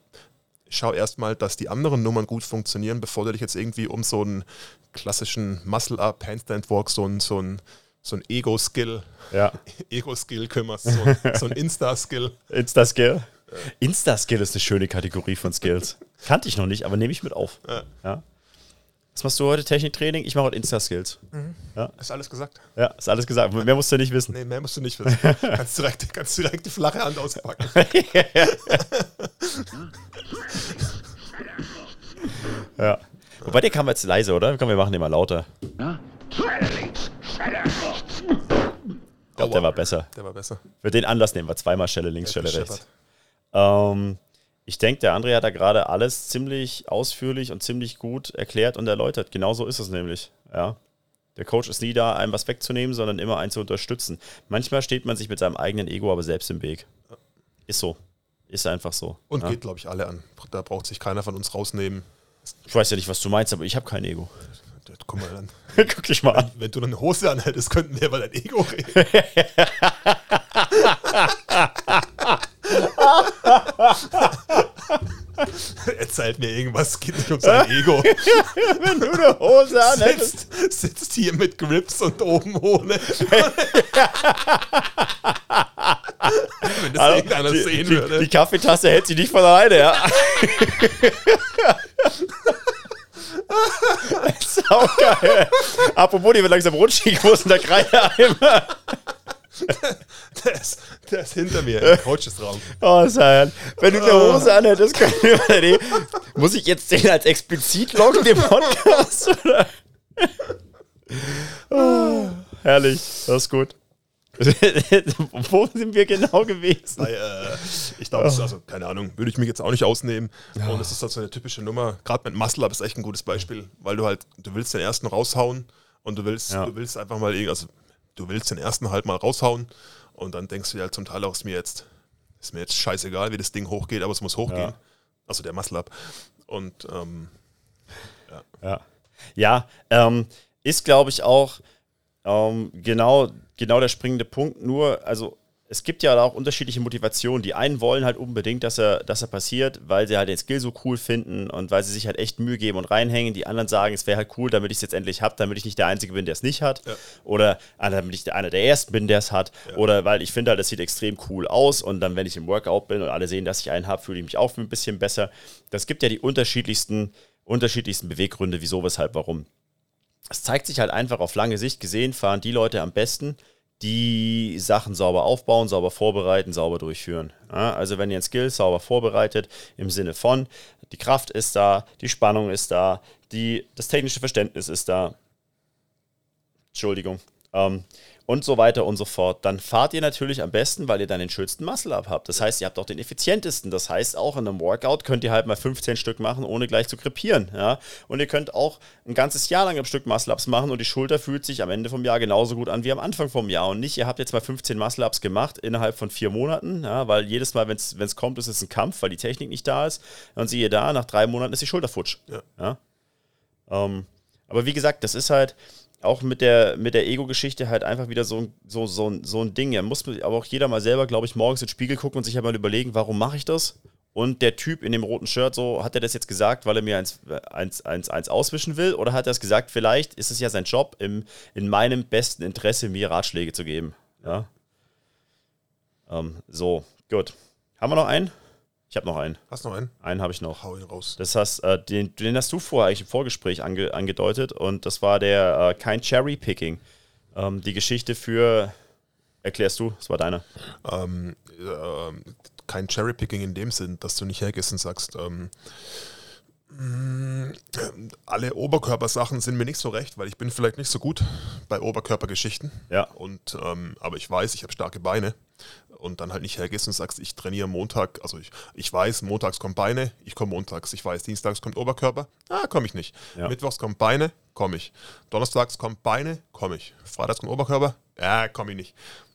schau erstmal, dass die anderen Nummern gut funktionieren, bevor du dich jetzt irgendwie um so einen klassischen Muscle-Up, Handstand-Walk, so ein, so ein, so ein Ego-Skill, ja. Ego-Skill kümmerst, so, so ein Insta-Skill. Insta-Skill? Insta-Skill ist eine schöne Kategorie von Skills. Kannte ich noch nicht, aber nehme ich mit auf. Ja. ja. Was machst du heute? Techniktraining? Ich mache heute Insta-Skills. Mhm. Ja. Ist alles gesagt? Ja, ist alles gesagt. Mehr musst du nicht wissen. Nee, mehr musst du nicht wissen. kannst, direkt, kannst direkt die flache Hand auspacken. ja. Wobei der kam jetzt leise, oder? Komm, wir machen den mal lauter. Ja. Ich glaube, der war besser. Der war besser. Für den Anlass nehmen wir zweimal Schelle links, Schelle rechts. Ähm, ich denke, der André hat da gerade alles ziemlich ausführlich und ziemlich gut erklärt und erläutert. Genau so ist es nämlich. Ja. Der Coach ist nie da, einem was wegzunehmen, sondern immer einen zu unterstützen. Manchmal steht man sich mit seinem eigenen Ego aber selbst im Weg. Ist so. Ist einfach so. Und ja. geht, glaube ich, alle an. Da braucht sich keiner von uns rausnehmen. Ich weiß ja nicht, was du meinst, aber ich habe kein Ego. Guck mal an. Guck dich mal an. Wenn du eine Hose anhältst, könnten wir über dein Ego reden. Erzählt mir irgendwas, es geht nicht um sein Ego. Wenn du eine Hose anhältst. Sitzt, sitzt hier mit Grips und oben ohne. Wenn das Hallo, irgendeiner die, sehen die, würde. die Kaffeetasse hält sich nicht von alleine, ja. Saugeil. Apropos, die wird langsam rutschig. Wo ist denn der Kreideeimer? Der ist, der ist hinter mir im Coaches-Raum. Oh, Sein. Wenn du eine Hose anhältst, können wir Muss ich jetzt den als explizit loggen, den Podcast? Oder? Oh, herrlich. Das ist gut. Wo sind wir genau gewesen? Weil, äh, ich glaube, also keine Ahnung, würde ich mich jetzt auch nicht ausnehmen. Und es ist halt so eine typische Nummer. Gerade mit Muscle Up ist echt ein gutes Beispiel, weil du halt, du willst den ersten raushauen und du willst, Ja. du willst einfach mal, also du willst den ersten halt mal raushauen und dann denkst du dir halt zum Teil auch, ist mir jetzt, ist mir jetzt scheißegal, wie das Ding hochgeht, aber es muss hochgehen. Ja. Also der Muscle Up. Und ähm, Ja, ja ähm, ist, glaube ich, auch ähm, genau, genau der springende Punkt. Nur, also es gibt ja auch unterschiedliche Motivationen. Die einen wollen halt unbedingt, dass er, dass er passiert, weil sie halt den Skill so cool finden und weil sie sich halt echt Mühe geben und reinhängen. Die anderen sagen, es wäre halt cool, damit ich es jetzt endlich habe, damit ich nicht der Einzige bin, der es nicht hat. Ja. Oder ah, damit ich einer der Ersten bin, der es hat. Oder weil ich finde halt, es sieht extrem cool aus und dann, wenn ich im Workout bin und alle sehen, dass ich einen habe, fühle ich mich auch ein bisschen besser. Das gibt ja die unterschiedlichsten, unterschiedlichsten Beweggründe, wieso, weshalb, warum es zeigt sich halt einfach auf lange Sicht gesehen, fahren die Leute am besten, die Sachen sauber aufbauen, sauber vorbereiten, sauber durchführen. Ja, also wenn ihr ein Skill sauber vorbereitet, im Sinne von, die Kraft ist da, die Spannung ist da, die, das technische Verständnis ist da, Entschuldigung, ähm, und so weiter und so fort, dann fahrt ihr natürlich am besten, weil ihr dann den schönsten Muscle-Up habt. Das heißt, ihr habt auch den effizientesten. Das heißt, auch in einem Workout könnt ihr halt mal 15 Stück machen, ohne gleich zu krepieren. Ja? Und ihr könnt auch ein ganzes Jahr lang am Stück Muscle-Ups machen und die Schulter fühlt sich am Ende vom Jahr genauso gut an wie am Anfang vom Jahr. Und nicht, ihr habt jetzt mal 15 Muscle-Ups gemacht innerhalb von vier Monaten, ja? weil jedes Mal, wenn es kommt, ist es ein Kampf, weil die Technik nicht da ist. Und siehe da, nach drei Monaten ist die Schulter futsch. Ja. Ja? Ähm, aber wie gesagt, das ist halt auch mit der, mit der Ego-Geschichte halt einfach wieder so, so, so, so ein Ding. Da muss aber auch jeder mal selber, glaube ich, morgens in den Spiegel gucken und sich halt überlegen, warum mache ich das? Und der Typ in dem roten Shirt, so, hat er das jetzt gesagt, weil er mir eins, eins, eins, eins auswischen will? Oder hat er es gesagt, vielleicht ist es ja sein Job, im, in meinem besten Interesse mir Ratschläge zu geben? Ja. Ähm, so, gut. Haben wir noch einen? Ich habe noch einen. hast du noch einen? Einen habe ich noch. Hau ihn raus. Das hast, äh, den, den hast du vorher eigentlich im Vorgespräch ange, angedeutet und das war der äh, kein Cherry Picking. Ähm, die Geschichte für, erklärst du, das war deine. ähm, ähm, kein Cherrypicking in dem Sinn, dass du nicht hergehst und sagst, ähm, mh, alle Oberkörpersachen sind mir nicht so recht, weil ich bin vielleicht nicht so gut bei Oberkörpergeschichten. Ja. Und ähm, aber ich weiß, ich habe starke Beine und dann halt nicht hergehst und sagst, ich trainiere Montag, also ich, ich weiß, montags kommt Beine, ich komme montags, ich weiß, dienstags kommt Oberkörper, ah, komme ich nicht. Ja. Mittwochs kommt Beine, komme ich. Donnerstags kommt Beine, komme ich. Freitags kommt Oberkörper, ja, komme ich nicht.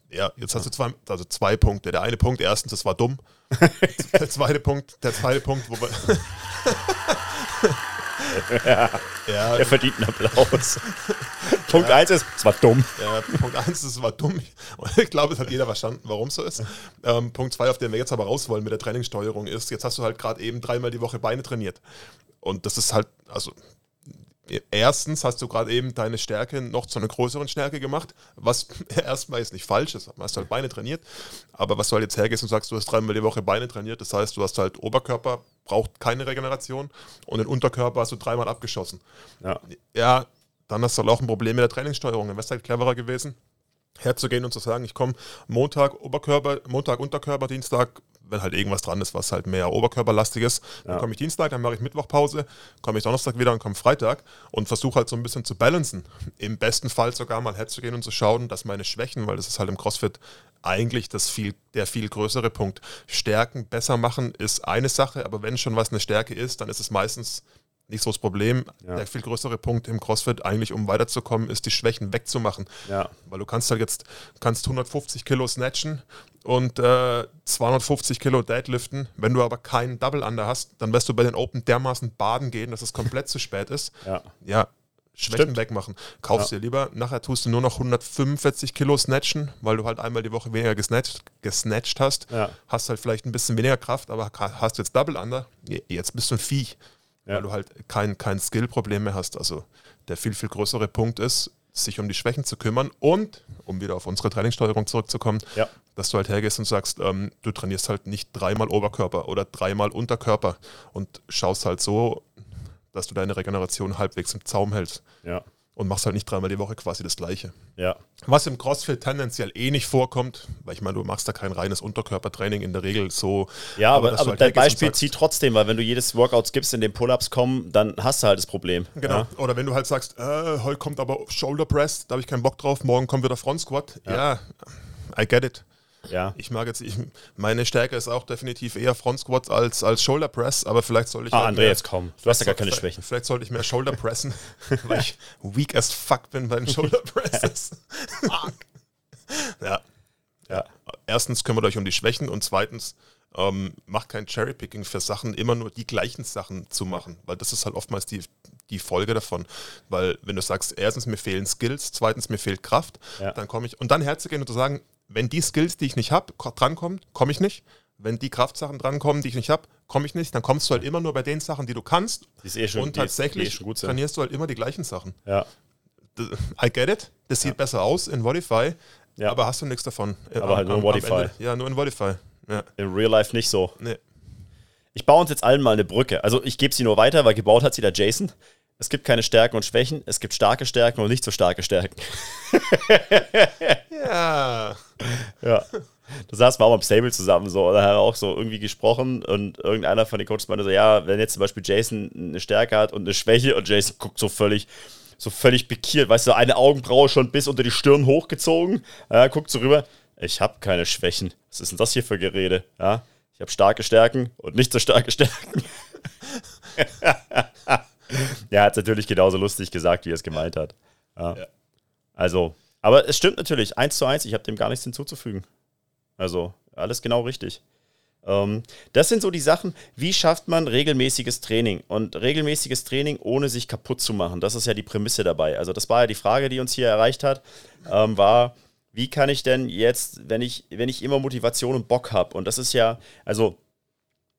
Ja, jetzt hast du zwei, also zwei Punkte. Der eine Punkt, erstens, das war dumm. der zweite Punkt, der zweite Punkt, wobei. ja, Er verdient einen Applaus. Punkt 1 ist, es war dumm. Ja, Punkt 1, das war dumm. Ich glaube, es hat jeder verstanden, warum es so ist. Ähm, Punkt 2, auf den wir jetzt aber raus wollen mit der Trainingssteuerung, ist, jetzt hast du halt gerade eben dreimal die Woche Beine trainiert. Und das ist halt, also erstens hast du gerade eben deine Stärke noch zu einer größeren Stärke gemacht, was erstmal jetzt nicht falsch ist, hast halt Beine trainiert, aber was du halt jetzt hergehst und sagst, du hast dreimal die Woche Beine trainiert, das heißt, du hast halt Oberkörper, braucht keine Regeneration und den Unterkörper hast du dreimal abgeschossen. Ja. Ja, dann hast du halt auch ein Problem mit der Trainingssteuerung. Dann wäre es halt cleverer gewesen, herzugehen und zu sagen, ich komme Montag Oberkörper, Montag Unterkörper, Dienstag wenn halt irgendwas dran ist, was halt mehr oberkörperlastig ist. Dann Ja. komme ich Dienstag, dann mache ich Mittwochpause, komme ich Donnerstag wieder und komme Freitag und versuche halt so ein bisschen zu balancen. Im besten Fall sogar mal herzugehen und zu schauen, dass meine Schwächen, weil das ist halt im CrossFit eigentlich das viel, der viel größere Punkt. Stärken besser machen ist eine Sache, aber wenn schon was eine Stärke ist, dann ist es meistens nicht so das Problem. Ja. Der viel größere Punkt im CrossFit eigentlich, um weiterzukommen, ist die Schwächen wegzumachen. Ja. Weil du kannst halt jetzt kannst 150 Kilo snatchen und äh, 250 Kilo deadliften. Wenn du aber keinen Double Under hast, dann wirst du bei den Open dermaßen baden gehen, dass es komplett zu spät ist. Ja. Ja, Schwächen Stimmt. wegmachen. Kaufst dir lieber, nachher tust du nur noch 145 Kilo snatchen, weil du halt einmal die Woche weniger gesnatcht, gesnatcht hast. Ja. Hast halt vielleicht ein bisschen weniger Kraft, aber hast jetzt Double Under. Jetzt bist du ein Viech, Ja. weil du halt kein, kein Skill-Problem mehr hast. Also der viel, viel größere Punkt ist, sich um die Schwächen zu kümmern und, um wieder auf unsere Trainingssteuerung zurückzukommen, Ja. dass du halt hergehst und sagst, ähm, du trainierst halt nicht dreimal Oberkörper oder dreimal Unterkörper und schaust halt so, dass du deine Regeneration halbwegs im Zaum hältst Ja. Und machst halt nicht dreimal die Woche quasi das Gleiche. Ja. Was im CrossFit tendenziell eh nicht vorkommt, weil ich meine, du machst da kein reines Unterkörpertraining in der Regel so. Ja, aber, aber, du halt dein Beispiel zieht trotzdem, weil wenn du jedes Workout gibst, in dem Pull-Ups kommen, dann hast du halt das Problem. Genau. Ja. Oder wenn du halt sagst, äh, heute kommt aber Shoulder Press, da habe ich keinen Bock drauf, morgen kommt wieder Front Squat. Ja. I get it. Ja. Ich mag jetzt, ich, meine Stärke ist auch definitiv eher Front Squat als, als Shoulder Press, aber vielleicht soll ich. Ah, halt André, mehr- jetzt komm. Du hast ja gar keine Schwächen. Vielleicht sollte ich mehr Shoulder pressen, weil ich weak as fuck bin bei den Shoulder Presses. ja. Ja. Erstens kümmert euch um die Schwächen und zweitens ähm, macht kein Cherrypicking für Sachen, immer nur die gleichen Sachen zu machen, weil das ist halt oftmals die, die Folge davon. Weil wenn du sagst, erstens mir fehlen Skills, zweitens mir fehlt Kraft, Ja. dann komme ich und dann herzugehen und zu sagen, wenn die Skills, die ich nicht habe, drankommen, komme ich nicht. Wenn die Kraftsachen drankommen, die ich nicht habe, komme ich nicht. Dann kommst du halt immer nur bei den Sachen, die du kannst. Die ist eh schon, und die, tatsächlich eh schon gut sind. trainierst du halt immer die gleichen Sachen. Ja. I get it. Das sieht besser aus in Vodify, Ja. aber hast du nichts davon. Äh, Aber halt nur in Vodify. Ende. Ja, nur in Vodify. Ja, In Real Life nicht so. nee. Ich baue uns jetzt allen mal eine Brücke. Also ich gebe sie nur weiter, weil gebaut hat sie der Jason. Es gibt keine Stärken und Schwächen, es gibt starke Stärken und nicht so starke Stärken. Ja. Ja. Da saßen wir auch beim Stable zusammen so, da haben auch so irgendwie gesprochen und irgendeiner von den Coaches meinte so, ja, wenn jetzt zum Beispiel Jason eine Stärke hat und eine Schwäche und Jason guckt so völlig, so völlig pikiert, weißt du, eine Augenbraue schon bis unter die Stirn hochgezogen, ja, guckt so rüber, ich habe keine Schwächen. Was ist denn das hier für Gerede? Ja, ich habe starke Stärken und nicht so starke Stärken. ja, hat es natürlich genauso lustig gesagt, wie er es gemeint hat. Ja. Ja. Also, aber es stimmt natürlich, eins zu eins, ich habe dem gar nichts hinzuzufügen. Also, alles genau richtig. Ähm, das sind so die Sachen, wie schafft man regelmäßiges Training? Und regelmäßiges Training, ohne sich kaputt zu machen. Das ist ja die Prämisse dabei. Also, das war ja die Frage, die uns hier erreicht hat, ähm, war, wie kann ich denn jetzt, wenn ich, wenn ich immer Motivation und Bock habe, und das ist ja, also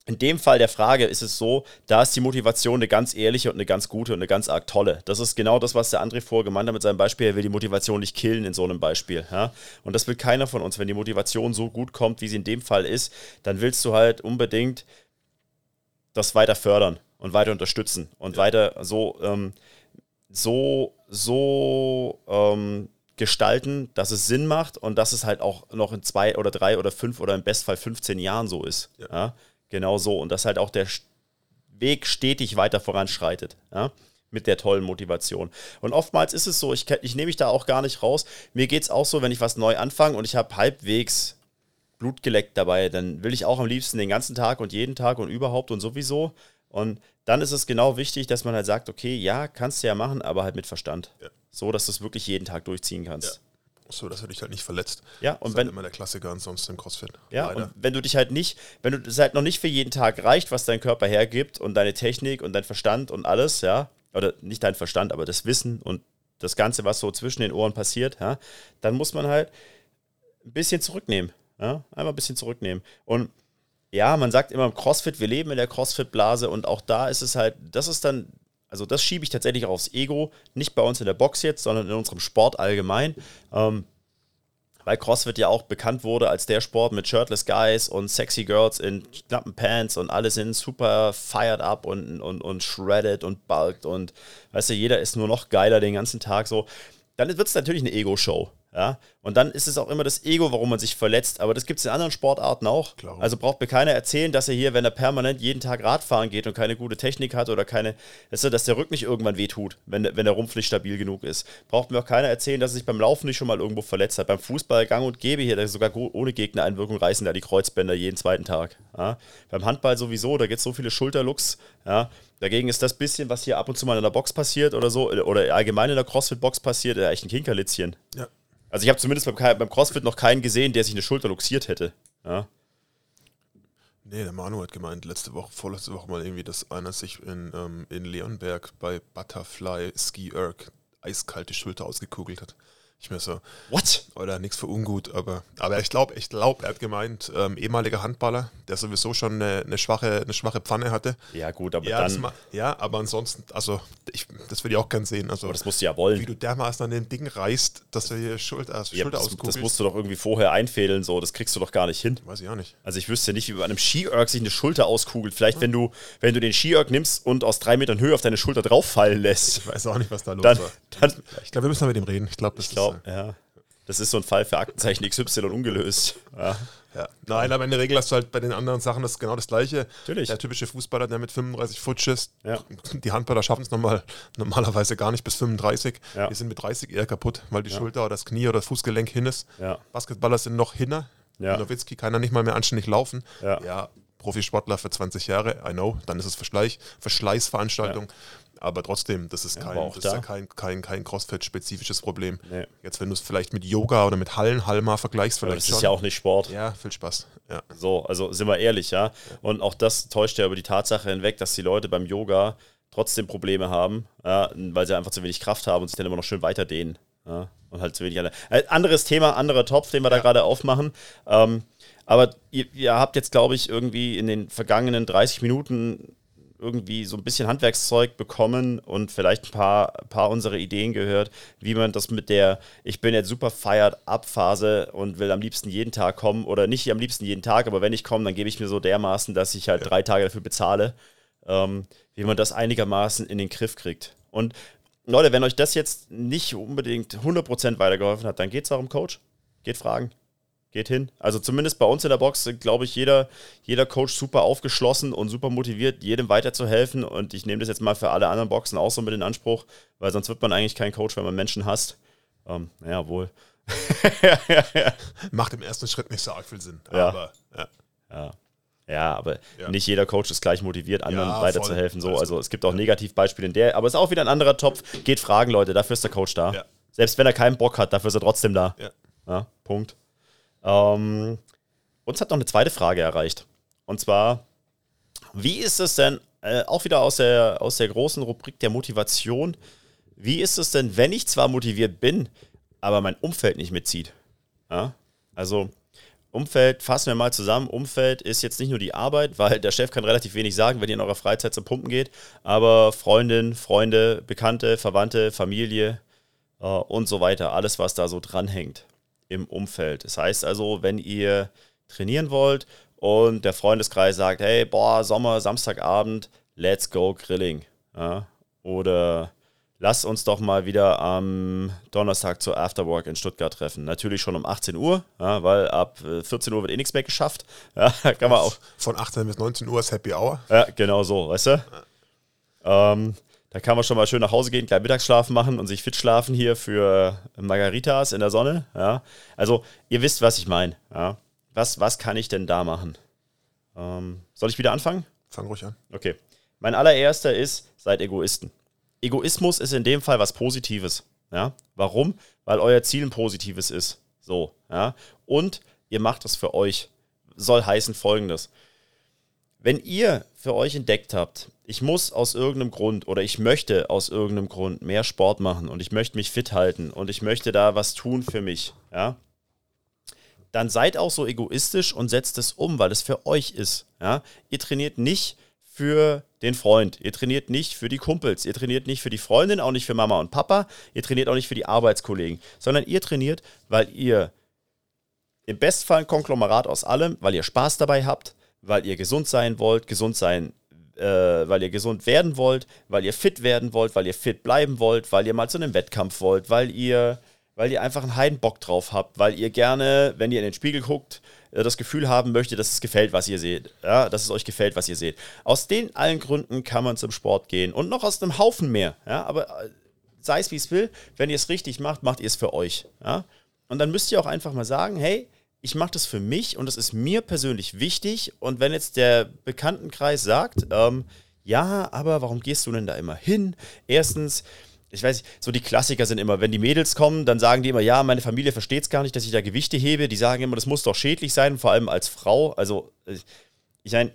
in dem Fall der Frage ist es so, da ist die Motivation eine ganz ehrliche und eine ganz gute und eine ganz arg tolle. Das ist genau das, was der André vorher gemeint hat mit seinem Beispiel. Er will die Motivation nicht killen in so einem Beispiel. Ja? Und das will keiner von uns. Wenn die Motivation so gut kommt, wie sie in dem Fall ist, dann willst du halt unbedingt das weiter fördern und weiter unterstützen und weiter so, ähm, so, so ähm, gestalten, dass es Sinn macht und dass es halt auch noch in zwei oder drei oder fünf oder im Bestfall 15 Jahren so ist. Ja. Ja. Genau so. Und dass halt auch der Weg stetig weiter voranschreitet. Ja. Mit der tollen Motivation. Und oftmals ist es so, ich, ich nehme mich da auch gar nicht raus. Mir geht es auch so, wenn ich was neu anfange und ich habe halbwegs Blut geleckt dabei, dann will ich auch am liebsten den ganzen Tag und jeden Tag und überhaupt und sowieso. Und dann ist es genau wichtig, dass man halt sagt, okay, ja, kannst du ja machen, aber halt mit Verstand. Ja. So, dass du es wirklich jeden Tag durchziehen kannst. So, dass er dich halt nicht verletzt. Ja, das und ist wenn, halt immer der Klassiker ansonsten im CrossFit. ja, Leider. und wenn du dich halt nicht, wenn du es halt noch nicht für jeden Tag reicht, was dein Körper hergibt und deine Technik und dein Verstand und alles, ja, oder nicht dein Verstand, aber das Wissen und das Ganze, was so zwischen den Ohren passiert, ja, dann muss man halt ein bisschen zurücknehmen. Ja, einmal ein bisschen zurücknehmen. Und ja, man sagt immer im CrossFit, wir leben in der CrossFit-Blase und auch da ist es halt, das ist dann, also das schiebe ich tatsächlich auch aufs Ego, nicht bei uns in der Box jetzt, sondern in unserem Sport allgemein. Ähm, weil CrossFit ja auch bekannt wurde als der Sport mit shirtless Guys und sexy Girls in knappen Pants und alle sind super fired up und, und, und shredded und bulked und weißt du, jeder ist nur noch geiler den ganzen Tag so. Dann wird es natürlich eine Ego-Show. Ja? Und dann ist es auch immer das Ego, warum man sich verletzt. Aber das gibt es in anderen Sportarten auch. Klar. Also braucht mir keiner erzählen, dass er hier, wenn er permanent jeden Tag Radfahren geht und keine gute Technik hat oder keine, dass, er, dass der Rücken nicht irgendwann wehtut, wenn, wenn der Rumpf nicht stabil genug ist. Braucht mir auch keiner erzählen, dass er sich beim Laufen nicht schon mal irgendwo verletzt hat. Beim Fußball gang und gäbe hier, sogar ohne Gegnereinwirkung reißen da die Kreuzbänder jeden zweiten Tag. Ja? Beim Handball sowieso, da gibt es so viele Schulterlooks. Ja? Dagegen ist das bisschen, was hier ab und zu mal in der Box passiert oder so, oder allgemein in der CrossFit-Box passiert, echt ein Kinkerlitzchen. Ja. Also ich habe zumindest beim, beim CrossFit noch keinen gesehen, der sich eine Schulter luxiert hätte. Ja. Nee, der Manu hat gemeint, letzte Woche, vorletzte Woche mal irgendwie, dass einer sich in, ähm, in Leonberg bei Butterfly Ski Erg eiskalte Schulter ausgekugelt hat. Ich mir so, What? oder nichts für ungut, aber, aber ich glaube, ich glaube, er hat gemeint, ähm, ehemaliger Handballer, der sowieso schon eine, eine, schwache, eine schwache Pfanne hatte. Ja, gut, aber Ja, dann. ma- ja, aber ansonsten, also, ich, das würde ich auch gern sehen. Also, Aber das musst du ja wie wollen. du dermaßen an dem Ding reißt, dass du hier Schulter, also Ja, Schulter das, das musst du doch irgendwie vorher einfädeln, so. Das kriegst du doch gar nicht hin. Weiß ich auch nicht. Also ich wüsste nicht, wie bei einem Ski-Erg sich eine Schulter auskugelt. Vielleicht, wenn du, wenn du den Ski-Erg nimmst und aus drei Metern Höhe auf deine Schulter drauffallen lässt. Ich weiß auch nicht, was da los Dann, war. dann Ich glaube, wir müssen mal mit ihm reden. Ich glaube, das ich glaube, ja. Das ist so ein Fall für Aktenzeichen XY ungelöst. Ja. Ja. Nein, aber in der Regel hast du halt bei den anderen Sachen das genau das Gleiche. Natürlich. Der typische Fußballer, der mit 35 futsch ist. Ja. Die Handballer schaffen es normal, normalerweise gar nicht bis 35. Ja. Die sind mit 30 eher kaputt, weil die Schulter oder das Knie oder das Fußgelenk hin ist. Ja. Basketballer sind noch hinner. Ja. Nowitzki kann er nicht mal mehr anständig laufen. Ja. ja, Profisportler für 20 Jahre, I know, dann ist es Verschleich, Verschleißveranstaltung. Aber trotzdem, das ist, kein, aber auch das ist da- ja kein, kein, kein CrossFit-spezifisches Problem. Nee. Jetzt, wenn du es vielleicht mit Yoga oder mit Hallen, Halma vergleichst, Aber vielleicht das schon. ist ja auch nicht Sport. ja, viel Spaß. Ja. So, also sind wir ehrlich, ja. Und auch das täuscht ja über die Tatsache hinweg, dass die Leute beim Yoga trotzdem Probleme haben, ja, weil sie einfach zu wenig Kraft haben und sich dann immer noch schön weiter dehnen. Ja, und halt zu wenig. Äh, anderes Thema, anderer Topf, den wir da gerade aufmachen. Ähm, aber ihr, ihr habt jetzt, glaube ich, irgendwie in den vergangenen 30 Minuten irgendwie so ein bisschen Handwerkszeug bekommen und vielleicht ein paar, paar unserer Ideen gehört, wie man das mit der Ich bin jetzt super fired up Phase und will am liebsten jeden Tag kommen oder nicht am liebsten jeden Tag, aber wenn ich komme, dann gebe ich mir so dermaßen, dass ich halt drei Tage dafür bezahle, ähm, wie man das einigermaßen in den Griff kriegt. Und Leute, wenn euch das jetzt nicht unbedingt 100% weitergeholfen hat, dann geht's darum, Coach. Geht fragen. Geht hin. Also zumindest bei uns in der Box sind, glaube ich, jeder, jeder Coach super aufgeschlossen und super motiviert, jedem weiterzuhelfen. Und ich nehme das jetzt mal für alle anderen Boxen auch so mit in Anspruch, weil sonst wird man eigentlich kein Coach, wenn man Menschen hasst. Ähm, ja, wohl. Macht im ersten Schritt nicht so arg viel Sinn. Ja. Aber ja. Ja. Ja, aber Ja. nicht jeder Coach ist gleich motiviert, anderen Ja, weiterzuhelfen. So. Alles Also es gibt auch Negativbeispiele in der, aber es ist auch wieder ein anderer Topf. Geht fragen, Leute, dafür ist der Coach da. Ja. Selbst wenn er keinen Bock hat, dafür ist er trotzdem da. Ja, Punkt. Ähm, uns hat noch eine zweite Frage erreicht. Und zwar, wie ist es denn, äh, auch wieder aus der, aus der großen Rubrik der Motivation, wie ist es denn, wenn ich zwar motiviert bin, aber mein Umfeld nicht mitzieht? Ja? Also, Umfeld, fassen wir mal zusammen. Umfeld ist jetzt nicht nur die Arbeit, weil der Chef kann relativ wenig sagen, wenn ihr in eurer Freizeit zum Pumpen geht, aber Freundin, Freunde, Bekannte, Verwandte, Familie äh, und so weiter, alles, was da so dranhängt im Umfeld. Das heißt also, wenn ihr trainieren wollt und der Freundeskreis sagt, hey, boah, Sommer, Samstagabend, let's go Grilling. Ja? Oder lass uns doch mal wieder am Donnerstag zur Afterwork in Stuttgart treffen. Natürlich schon um 18 Uhr, ja, weil ab äh, 14 Uhr wird eh nichts mehr geschafft. Ja, kann man auch. Von 18 bis 19 Uhr ist Happy Hour. Ja, genau so, weißt du? Ähm, da kann man schon mal schön nach Hause gehen, gleich Mittagsschlafen machen und sich fit schlafen hier für Margaritas in der Sonne. Ja. Also, ihr wisst, was ich meine. Ja. Was, was kann ich denn da machen? Ähm, soll ich wieder anfangen? Fang ruhig an. Okay. Mein allererster ist, seid Egoisten. Egoismus ist in dem Fall was Positives. Ja? Warum? Weil euer Ziel ein positives ist. So. Ja? Und ihr macht es für euch. Soll heißen folgendes. Wenn ihr für euch entdeckt habt, ich muss aus irgendeinem Grund oder ich möchte aus irgendeinem Grund mehr Sport machen und ich möchte mich fit halten und ich möchte da was tun für mich, ja, dann seid auch so egoistisch und setzt es um, weil es für euch ist. Ja? Ihr trainiert nicht für den Freund, ihr trainiert nicht für die Kumpels, ihr trainiert nicht für die Freundin, auch nicht für Mama und Papa, ihr trainiert auch nicht für die Arbeitskollegen, sondern ihr trainiert, weil ihr im Bestfall ein Konglomerat aus allem, weil ihr Spaß dabei habt, weil ihr gesund sein wollt, gesund sein, äh, weil ihr gesund werden wollt, weil ihr fit werden wollt, weil ihr fit bleiben wollt, weil ihr mal zu einem Wettkampf wollt, weil ihr weil ihr einfach einen Heidenbock drauf habt, weil ihr gerne, wenn ihr in den Spiegel guckt, äh, das Gefühl haben möchtet, dass es gefällt, was ihr seht. Ja, dass es euch gefällt, was ihr seht. Aus den allen Gründen kann man zum Sport gehen und noch aus einem Haufen mehr. Ja, aber äh, sei es wie es will, wenn ihr es richtig macht, macht ihr es für euch. Ja? Und dann müsst ihr auch einfach mal sagen, hey, ich mache das für mich und es ist mir persönlich wichtig. Und wenn jetzt der Bekanntenkreis sagt, ähm, ja, aber warum gehst du denn da immer hin? Erstens, ich weiß nicht, so die Klassiker sind immer, wenn die Mädels kommen, dann sagen die immer, ja, meine Familie versteht es gar nicht, dass ich da Gewichte hebe. Die sagen immer, das muss doch schädlich sein, vor allem als Frau. Also, ich meine,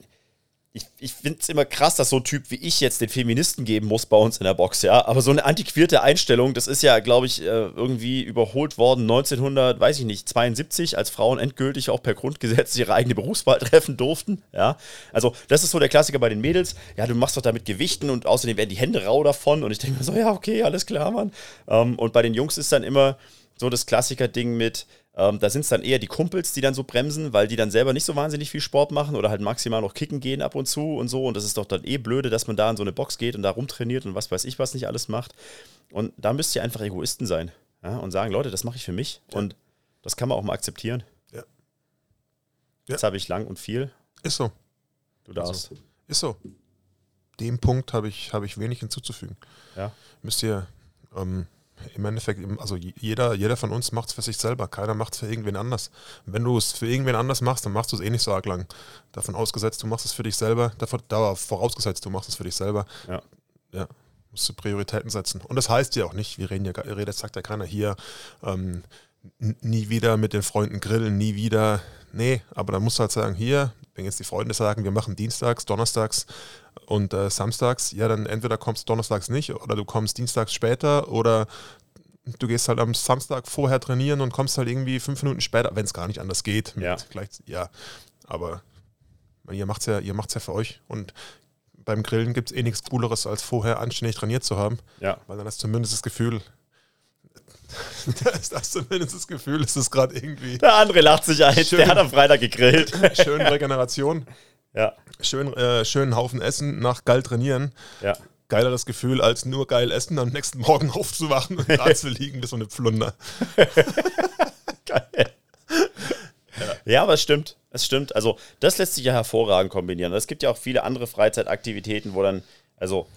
ich finde es immer krass, dass so ein Typ wie ich jetzt den Feministen geben muss bei uns in der Box, ja. Aber so eine antiquierte Einstellung, das ist ja, glaube ich, äh, irgendwie überholt worden 1900, weiß ich nicht, 72, als Frauen endgültig auch per Grundgesetz ihre eigene Berufswahl treffen durften, ja. Also, das ist so der Klassiker bei den Mädels. Ja, du machst doch damit Gewichten und außerdem werden die Hände rau davon. Und ich denke mir so, ja, okay, alles klar, Mann. Ähm, und bei den Jungs ist dann immer so das Klassiker-Ding mit, ähm, da sind es dann eher die Kumpels, die dann so bremsen, weil die dann selber nicht so wahnsinnig viel Sport machen oder halt maximal noch kicken gehen ab und zu und so. Und das ist doch dann eh blöde, dass man da in so eine Box geht und da rumtrainiert und was weiß ich, was nicht alles macht. Und da müsst ihr einfach Egoisten sein ja, und sagen, Leute, das mache ich für mich. Ja. Und das kann man auch mal akzeptieren. Ja. Jetzt habe ich lang und viel. Ist so. Du darfst. Also, ist so. Dem Punkt habe ich, hab ich wenig hinzuzufügen. Ja. Müsst ihr ähm, im Endeffekt, also jeder, jeder von uns macht es für sich selber, keiner macht es für irgendwen anders. wenn du es für irgendwen anders machst, dann machst du es eh nicht so arg lang. Davon ausgesetzt, du machst es für dich selber, davon, da vorausgesetzt, du machst es für dich selber. Ja. ja. Musst du Prioritäten setzen. Und das heißt ja auch nicht, wir reden ja, redet, sagt ja keiner hier, ähm, nie wieder mit den Freunden grillen, nie wieder. Nee, aber dann musst du halt sagen, hier, wenn jetzt die Freunde sagen, wir machen dienstags, donnerstags und äh, samstags, ja, dann entweder kommst du donnerstags nicht oder du kommst dienstags später oder du gehst halt am Samstag vorher trainieren und kommst halt irgendwie fünf Minuten später, wenn es gar nicht anders geht. Ja. Gleich, ja, aber ihr macht es ja, ihr macht's ja für euch und beim Grillen gibt es eh nichts Cooleres, als vorher anständig trainiert zu haben. Ja. Weil dann hast du zumindest das Gefühl, da ist das zumindest das Gefühl, es ist gerade irgendwie. Der andere lacht sich ein, schön, der hat am Freitag gegrillt. Schön Regeneration. Ja. Schön, äh, schönen Haufen Essen nach geil trainieren. Ja. Geileres Gefühl, als nur geil essen, am nächsten Morgen aufzuwachen und da zu liegen, bis so eine Pflunder. geil. Ja. aber es stimmt. Es stimmt. Also, das lässt sich ja hervorragend kombinieren. Es gibt ja auch viele andere Freizeitaktivitäten, wo dann, also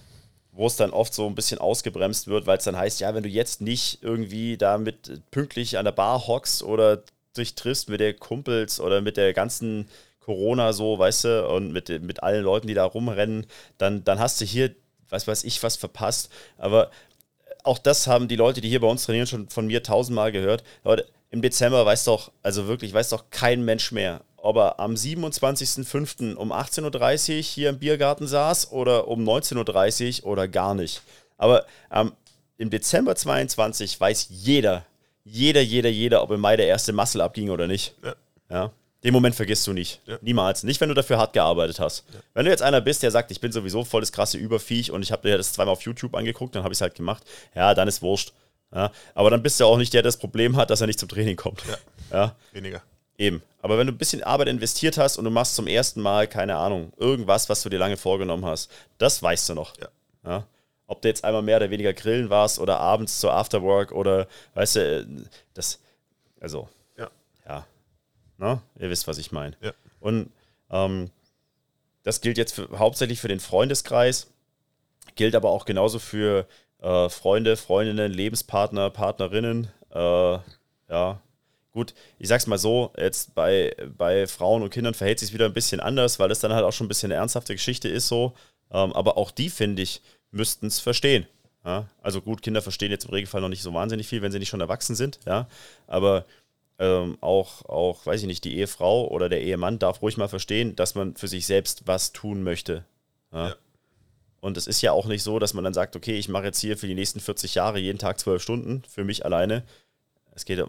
wo es dann oft so ein bisschen ausgebremst wird, weil es dann heißt, ja, wenn du jetzt nicht irgendwie damit pünktlich an der Bar hockst oder dich triffst mit der Kumpels oder mit der ganzen Corona so, weißt du, und mit, mit allen Leuten, die da rumrennen, dann, dann hast du hier, was weiß ich, was verpasst. Aber auch das haben die Leute, die hier bei uns trainieren, schon von mir tausendmal gehört. Leute, im Dezember weiß doch, also wirklich, weiß doch kein Mensch mehr, ob er am 27.05. um 18.30 Uhr hier im Biergarten saß oder um 19.30 Uhr oder gar nicht. Aber ähm, im Dezember 22 weiß jeder, jeder, jeder, jeder, ob im Mai der erste Muscle abging oder nicht. Ja. ja? Den Moment vergisst du nicht. Ja. Niemals. Nicht, wenn du dafür hart gearbeitet hast. Ja. Wenn du jetzt einer bist, der sagt, ich bin sowieso voll das krasse Überviech und ich habe dir das zweimal auf YouTube angeguckt, dann habe ich es halt gemacht. Ja, dann ist wurscht. Ja? Aber dann bist du auch nicht der, der das Problem hat, dass er nicht zum Training kommt. Ja. Weniger. Eben. Aber wenn du ein bisschen Arbeit investiert hast und du machst zum ersten Mal, keine Ahnung, irgendwas, was du dir lange vorgenommen hast, das weißt du noch. Ja. ja? Ob du jetzt einmal mehr oder weniger grillen warst oder abends zur Afterwork oder, weißt du, äh, das, also, ja. Ja. Na, ihr wisst, was ich meine. Ja. Und ähm, das gilt jetzt für, hauptsächlich für den Freundeskreis, gilt aber auch genauso für äh, Freunde, Freundinnen, Lebenspartner, Partnerinnen, äh, ja, Gut, ich sag's mal so, jetzt bei, bei Frauen und Kindern verhält sich wieder ein bisschen anders, weil das dann halt auch schon ein bisschen eine ernsthafte Geschichte ist so. Ähm, aber auch die, finde ich, müssten es verstehen. Ja? Also gut, Kinder verstehen jetzt im Regelfall noch nicht so wahnsinnig viel, wenn sie nicht schon erwachsen sind, ja. Aber ähm, auch, auch, weiß ich nicht, die Ehefrau oder der Ehemann darf ruhig mal verstehen, dass man für sich selbst was tun möchte. Ja? Ja. Und es ist ja auch nicht so, dass man dann sagt, okay, ich mache jetzt hier für die nächsten 40 Jahre jeden Tag zwölf Stunden für mich alleine, es geht,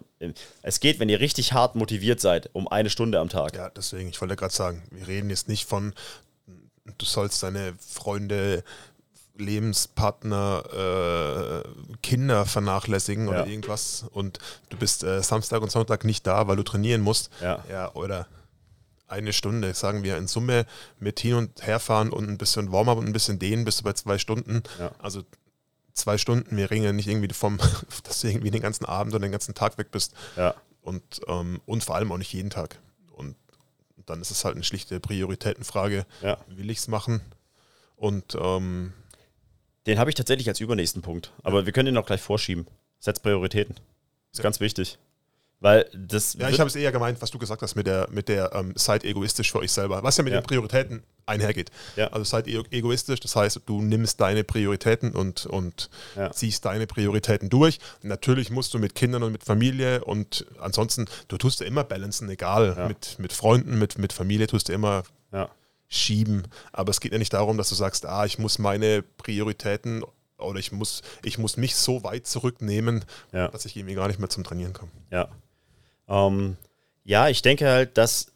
es geht, wenn ihr richtig hart motiviert seid, um eine Stunde am Tag. Ja, deswegen, ich wollte gerade sagen, wir reden jetzt nicht von, du sollst deine Freunde, Lebenspartner, äh, Kinder vernachlässigen ja. oder irgendwas und du bist äh, Samstag und Sonntag nicht da, weil du trainieren musst. Ja. ja oder eine Stunde, sagen wir in Summe mit hin und herfahren und ein bisschen Warm-up und ein bisschen dehnen bist du bei zwei Stunden. Ja. Also zwei Stunden. Wir reden ja nicht irgendwie vom, dass du irgendwie den ganzen Abend oder den ganzen Tag weg bist. Ja. Und, ähm, und vor allem auch nicht jeden Tag. Und dann ist es halt eine schlichte Prioritätenfrage. Ja. Will ich es machen? Und ähm, Den habe ich tatsächlich als übernächsten Punkt. Aber wir können den auch gleich vorschieben. Setz Prioritäten. Ist Ja. ganz wichtig. Weil das. ja, ich habe es eher gemeint, was du gesagt hast mit der, mit der ähm, seid egoistisch für euch selber, was ja mit Ja. den Prioritäten einhergeht. Ja. Also seid ego- egoistisch, das heißt, du nimmst deine Prioritäten und, und Ja. ziehst deine Prioritäten durch. Natürlich musst du mit Kindern und mit Familie und ansonsten, du tust ja immer balancen, egal, mit, mit Freunden, mit, mit Familie tust du immer schieben. Aber es geht ja nicht darum, dass du sagst, ah, ich muss meine Prioritäten oder ich muss, ich muss mich so weit zurücknehmen, dass ich irgendwie gar nicht mehr zum Trainieren komme. Ja. Ähm, ja, ich denke halt, dass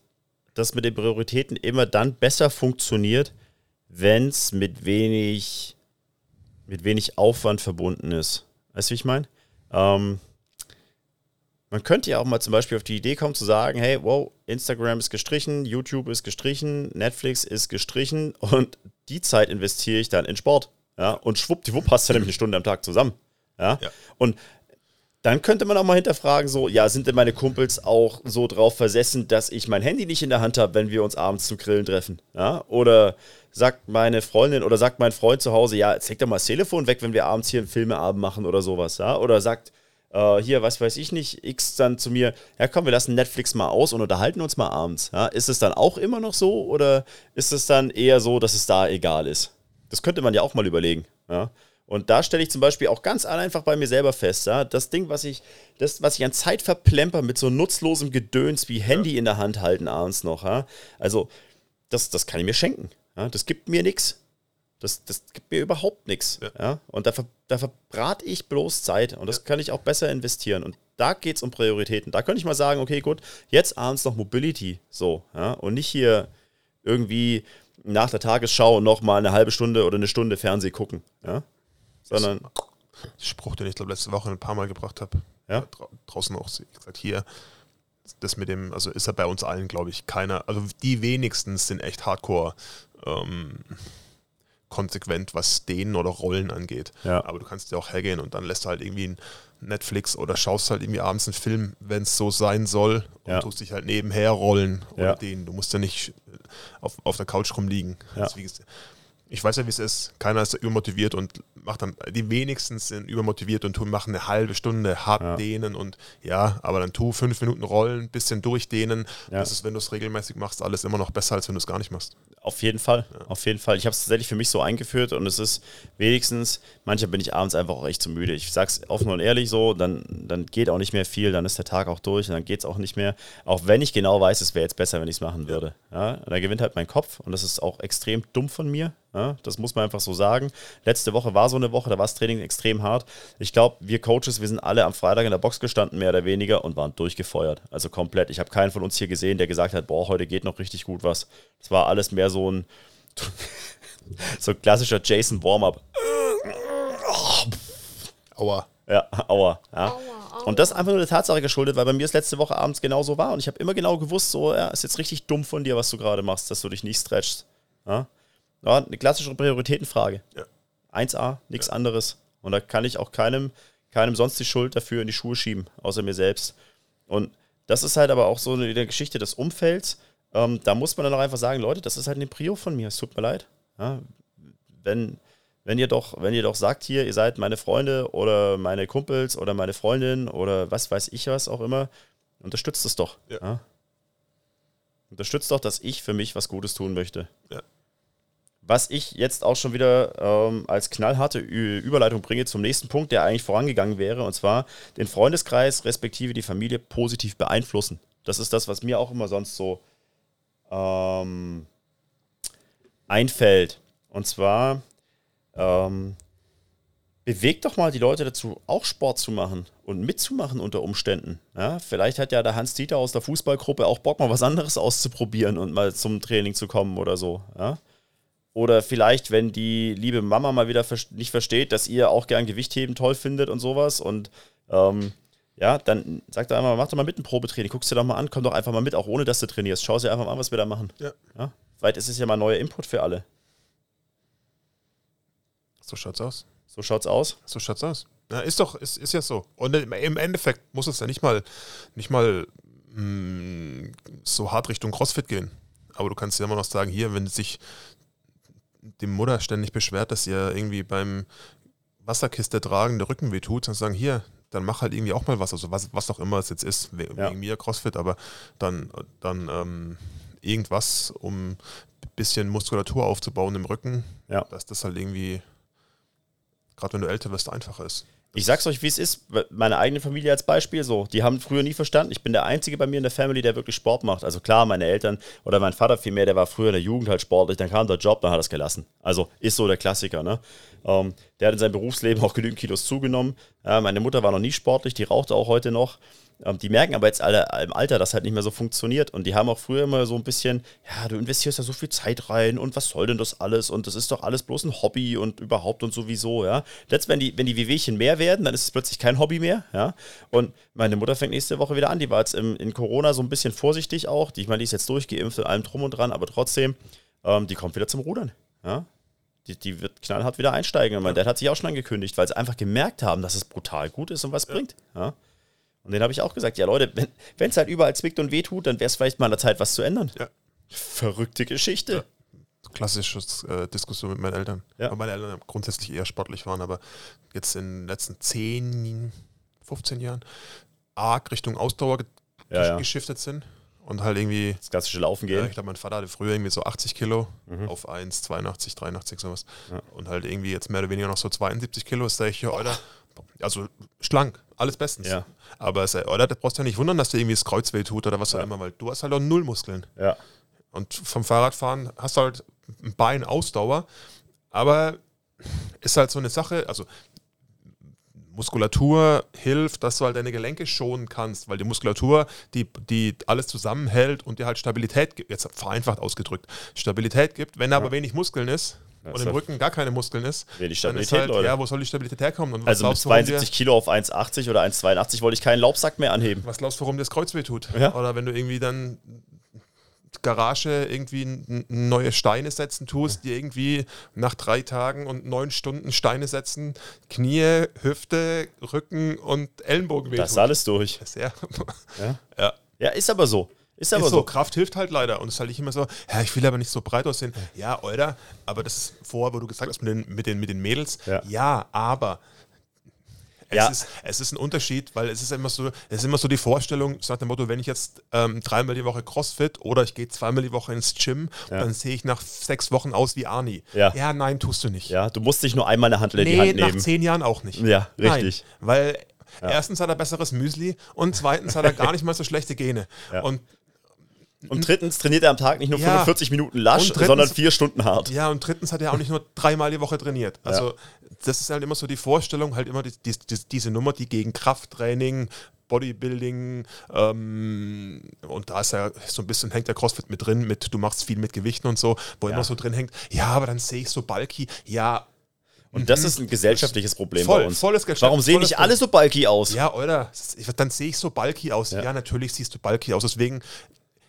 das mit den Prioritäten immer dann besser funktioniert, wenn es mit wenig, mit wenig Aufwand verbunden ist. Weißt du, wie ich meine? Ähm, man könnte ja auch mal zum Beispiel auf die Idee kommen zu sagen, hey, wow, Instagram ist gestrichen, YouTube ist gestrichen, Netflix ist gestrichen und die Zeit investiere ich dann in Sport. Ja, und schwuppdiwupp hast du nämlich eine Stunde am Tag zusammen. Ja. Ja. Und dann könnte man auch mal hinterfragen, so, ja, sind denn meine Kumpels auch so drauf versessen, dass ich mein Handy nicht in der Hand habe, wenn wir uns abends zum Grillen treffen? Ja? Oder sagt meine Freundin oder sagt mein Freund zu Hause, ja, leg doch mal das Telefon weg, wenn wir abends hier einen Filmeabend machen oder sowas, ja? Oder sagt, äh, hier, was weiß ich nicht, X dann zu mir, ja komm, wir lassen Netflix mal aus und unterhalten uns mal abends. Ja? Ist es dann auch immer noch so oder ist es dann eher so, dass es da egal ist? Das könnte man ja auch mal überlegen. Ja? Und da stelle ich zum Beispiel auch ganz einfach bei mir selber fest, ja, das Ding, was ich, das, was ich an Zeit verplemper mit so nutzlosem Gedöns wie Handy in der Hand halten abends noch, ja, also das, das kann ich mir schenken. Ja, das gibt mir nichts. Das, das gibt mir überhaupt nichts. Ja. Ja. Und da, ver, da verbrate ich bloß Zeit und das kann ich auch besser investieren. Und da geht es um Prioritäten. Da könnte ich mal sagen, okay, gut, jetzt abends noch Mobility, so, ja, und nicht hier irgendwie nach der Tagesschau noch mal eine halbe Stunde oder eine Stunde Fernseh gucken, ja, sondern Spruch, den ich glaube letzte Woche ein paar Mal gebracht habe. Ja. Dra draußen auch gesagt, hier, das mit dem, also ist ja bei uns allen, glaube ich, keiner, also die wenigsten sind echt hardcore ähm, konsequent, was Szenen oder Rollen angeht. Ja. Aber du kannst ja auch hergehen und dann lässt du halt irgendwie ein Netflix oder schaust halt irgendwie abends einen Film, wenn es so sein soll und Ja. tust dich halt nebenher rollen oder Ja. den. Du musst ja nicht äh, auf, auf der Couch rumliegen. Ja. Also ich weiß ja, wie es ist. Keiner ist übermotiviert und macht dann, die wenigsten sind übermotiviert und tun, machen eine halbe Stunde hart Ja. dehnen und ja, aber dann tu fünf Minuten rollen, bisschen durchdehnen. Ja. Das ist, wenn du es regelmäßig machst, alles immer noch besser, als wenn du es gar nicht machst. Auf jeden Fall, auf jeden Fall. Ich habe es tatsächlich für mich so eingeführt und es ist wenigstens, manchmal bin ich abends einfach auch echt zu müde. Ich sag's offen und ehrlich so, dann, dann geht auch nicht mehr viel, dann ist der Tag auch durch und dann geht's auch nicht mehr. Auch wenn ich genau weiß, es wäre jetzt besser, wenn ich es machen würde. Ja, da gewinnt halt mein Kopf und das ist auch extrem dumm von mir. Ja, das muss man einfach so sagen. Letzte Woche war so eine Woche, da war das Training extrem hart. Ich glaube, wir Coaches, wir sind alle am Freitag in der Box gestanden, mehr oder weniger, und waren durchgefeuert. Also komplett. Ich habe keinen von uns hier gesehen, der gesagt hat, boah, heute geht noch richtig gut was. Das war alles mehr so ein so ein klassischer Jason Warm-up. Aua. Ja, aua. Ja. Und das einfach nur der Tatsache geschuldet, weil bei mir es letzte Woche abends genauso war und ich habe immer genau gewusst, so, ja, ist jetzt richtig dumm von dir, was du gerade machst, dass du dich nicht stretchst. Ja? Ja, eine klassische Prioritätenfrage. Ja. 1a, nichts anderes. Und da kann ich auch keinem, keinem sonst die Schuld dafür in die Schuhe schieben, außer mir selbst. Und das ist halt aber auch so eine der Geschichte des Umfelds. Ähm, da muss man dann auch einfach sagen, Leute, das ist halt eine Prio von mir, es tut mir leid. Ja? Wenn, wenn ihr doch, wenn ihr doch sagt hier, ihr seid meine Freunde oder meine Kumpels oder meine Freundin oder was weiß ich was auch immer, unterstützt es doch. Ja. Ja? Unterstützt doch, dass ich für mich was Gutes tun möchte. Ja. Was ich jetzt auch schon wieder ähm, als knallharte Ü Überleitung bringe zum nächsten Punkt, der eigentlich vorangegangen wäre, und zwar den Freundeskreis respektive die Familie positiv beeinflussen. Das ist das, was mir auch immer sonst so ähm, einfällt. Und zwar ähm, bewegt doch mal die Leute dazu, auch Sport zu machen und mitzumachen unter Umständen. Ja, vielleicht hat ja der Hans-Dieter aus der Fußballgruppe auch Bock, mal was anderes auszuprobieren und mal zum Training zu kommen oder so. Ja? Oder vielleicht, wenn die liebe Mama mal wieder nicht versteht, dass ihr auch gern Gewichtheben toll findet und sowas und ähm, ja, dann sagt er einmal, mach doch mal mit ein Probetraining, guckst dir doch mal an, komm doch einfach mal mit, auch ohne dass du trainierst. Schau dir einfach mal an, was wir da machen. Ja. Ja? Vielleicht ist es ja mal neuer Input für alle. So schaut's aus. So schaut's aus. So schaut's aus. Ja, ist doch, ist, ist ja so. Und im Endeffekt muss es ja nicht mal, nicht mal mh, mm, so hart Richtung CrossFit gehen. Aber du kannst ja immer noch sagen, hier, wenn sich die Mutter ständig beschwert, dass ihr irgendwie beim Wasserkiste tragen der Rücken wehtut, dann sagen, hier, dann mach halt irgendwie auch mal was, also was, was auch immer es jetzt ist, wegen ja. mir CrossFit, aber dann, dann ähm, irgendwas, um ein bisschen Muskulatur aufzubauen im Rücken, ja. dass das halt irgendwie, gerade wenn du älter wirst, einfacher ist. Ich sag's euch, wie es ist. Meine eigene Familie als Beispiel, so, die haben früher nie verstanden. Ich bin der Einzige bei mir in der Family, der wirklich Sport macht. Also klar, meine Eltern oder mein Vater vielmehr, der war früher in der Jugend halt sportlich, dann kam der Job, dann hat er es gelassen. Also ist so der Klassiker, ne? Ähm, der hat in seinem Berufsleben auch genügend Kilos zugenommen. Ja, meine Mutter war noch nie sportlich, die rauchte auch heute noch. Ähm, die merken aber jetzt alle im Alter, dass halt nicht mehr so funktioniert. Und die haben auch früher immer so ein bisschen, ja, du investierst da so viel Zeit rein und was soll denn das alles? Und das ist doch alles bloß ein Hobby und überhaupt und sowieso, ja. Letzt, wenn die, wenn die Wehwehchen mehr werden, dann ist es plötzlich kein Hobby mehr, ja. Und meine Mutter fängt nächste Woche wieder an. Die war jetzt im, in Corona so ein bisschen vorsichtig auch. Die, ich meine, die ist jetzt durchgeimpft und allem drum und dran, aber trotzdem, ähm, die kommt wieder zum Rudern, ja. Die, die, wird knallhart wieder einsteigen. Und mein ja. Dad hat sich auch schon angekündigt, weil sie einfach gemerkt haben, dass es brutal gut ist und was ja. bringt. Ja. Und den habe ich auch gesagt, ja Leute, wenn es halt überall zwickt und wehtut, dann wäre es vielleicht mal an der Zeit, was zu ändern. Ja. Verrückte Geschichte. Ja. Klassisches äh, Diskussion mit meinen Eltern. Ja. Weil meine Eltern grundsätzlich eher sportlich waren, aber jetzt in den letzten 10, 15 Jahren arg Richtung Ausdauer ge ja, geschiftet sind und halt irgendwie. Das klassische Laufen gehen. Ich glaube, mein Vater hatte früher irgendwie so 80 Kilo mhm. auf 1, 82, 83, sowas. Und halt irgendwie jetzt mehr oder weniger noch so 72 Kilo. Das sage ich, ja, Alter, also schlank, alles bestens. Ja. Aber es, oder, da brauchst du ja nicht wundern, dass dir irgendwie das Kreuz weh tut oder was auch immer, weil du hast halt auch null Muskeln. Ja. Und vom Fahrradfahren hast du halt ein Bein Ausdauer, aber ist halt so eine Sache, also Muskulatur hilft, dass du halt deine Gelenke schonen kannst, weil die Muskulatur, die, die alles zusammenhält und dir halt Stabilität gibt, jetzt vereinfacht ausgedrückt, Stabilität gibt. Wenn da ja. aber wenig Muskeln ist, und im Rücken gar keine Muskeln ist, ja, die Stabilität, halt, Leute. ja, wo soll die Stabilität herkommen? also mit 72 Kilo auf 1,80 oder 1,82 wollte ich keinen Laubsack mehr anheben. Was glaubst du, warum das Kreuz weh tut? Ja. Oder wenn du irgendwie dann Garage irgendwie neue Steine setzen tust, die irgendwie nach drei Tagen und neun Stunden Steine setzen, Knie, Hüfte, Rücken und Ellenbogen wehtun. Das ist alles durch. Ja. ja. ja. ja, ist aber so. Ist aber ist so. so. Kraft hilft halt leider. Und es ist halt nicht immer so, ja, ich will aber nicht so breit aussehen. Ja, oder? Aber das vorher, wo du gesagt hast, mit den, mit den, mit den Mädels. Ja, ja aber. Es, ja. ist, es ist ein Unterschied, weil es ist immer so, es ist immer so die Vorstellung, nach dem Motto, wenn ich jetzt ähm, dreimal die Woche Crossfit oder ich gehe zweimal die Woche ins Gym, ja. dann sehe ich nach sechs Wochen aus wie Arnie. Ja. ja, nein, tust du nicht. Ja, du musst dich nur einmal eine Handel in nee, die Hand nehmen. nach zehn Jahren auch nicht. Ja, richtig. Nein, weil ja. erstens hat er besseres Müsli und zweitens hat er gar nicht mal so schlechte Gene. Ja. Und und drittens trainiert er am Tag nicht nur ja. 45 Minuten lasch, drittens, sondern vier Stunden hart. Ja, und drittens hat er auch nicht nur dreimal die Woche trainiert. Also, ja. das ist halt immer so die Vorstellung, halt immer die, die, die, diese Nummer, die gegen Krafttraining, Bodybuilding ähm, und da ist ja so ein bisschen hängt der CrossFit mit drin, mit du machst viel mit Gewichten und so, wo ja. immer so drin hängt, ja, aber dann sehe ich so bulky, ja. Und das mhm. ist ein gesellschaftliches Problem Voll, bei uns. Volles Warum sehen nicht alle so bulky aus? Ja, oder? Dann sehe ich so bulky aus. Ja. ja, natürlich siehst du bulky aus. Deswegen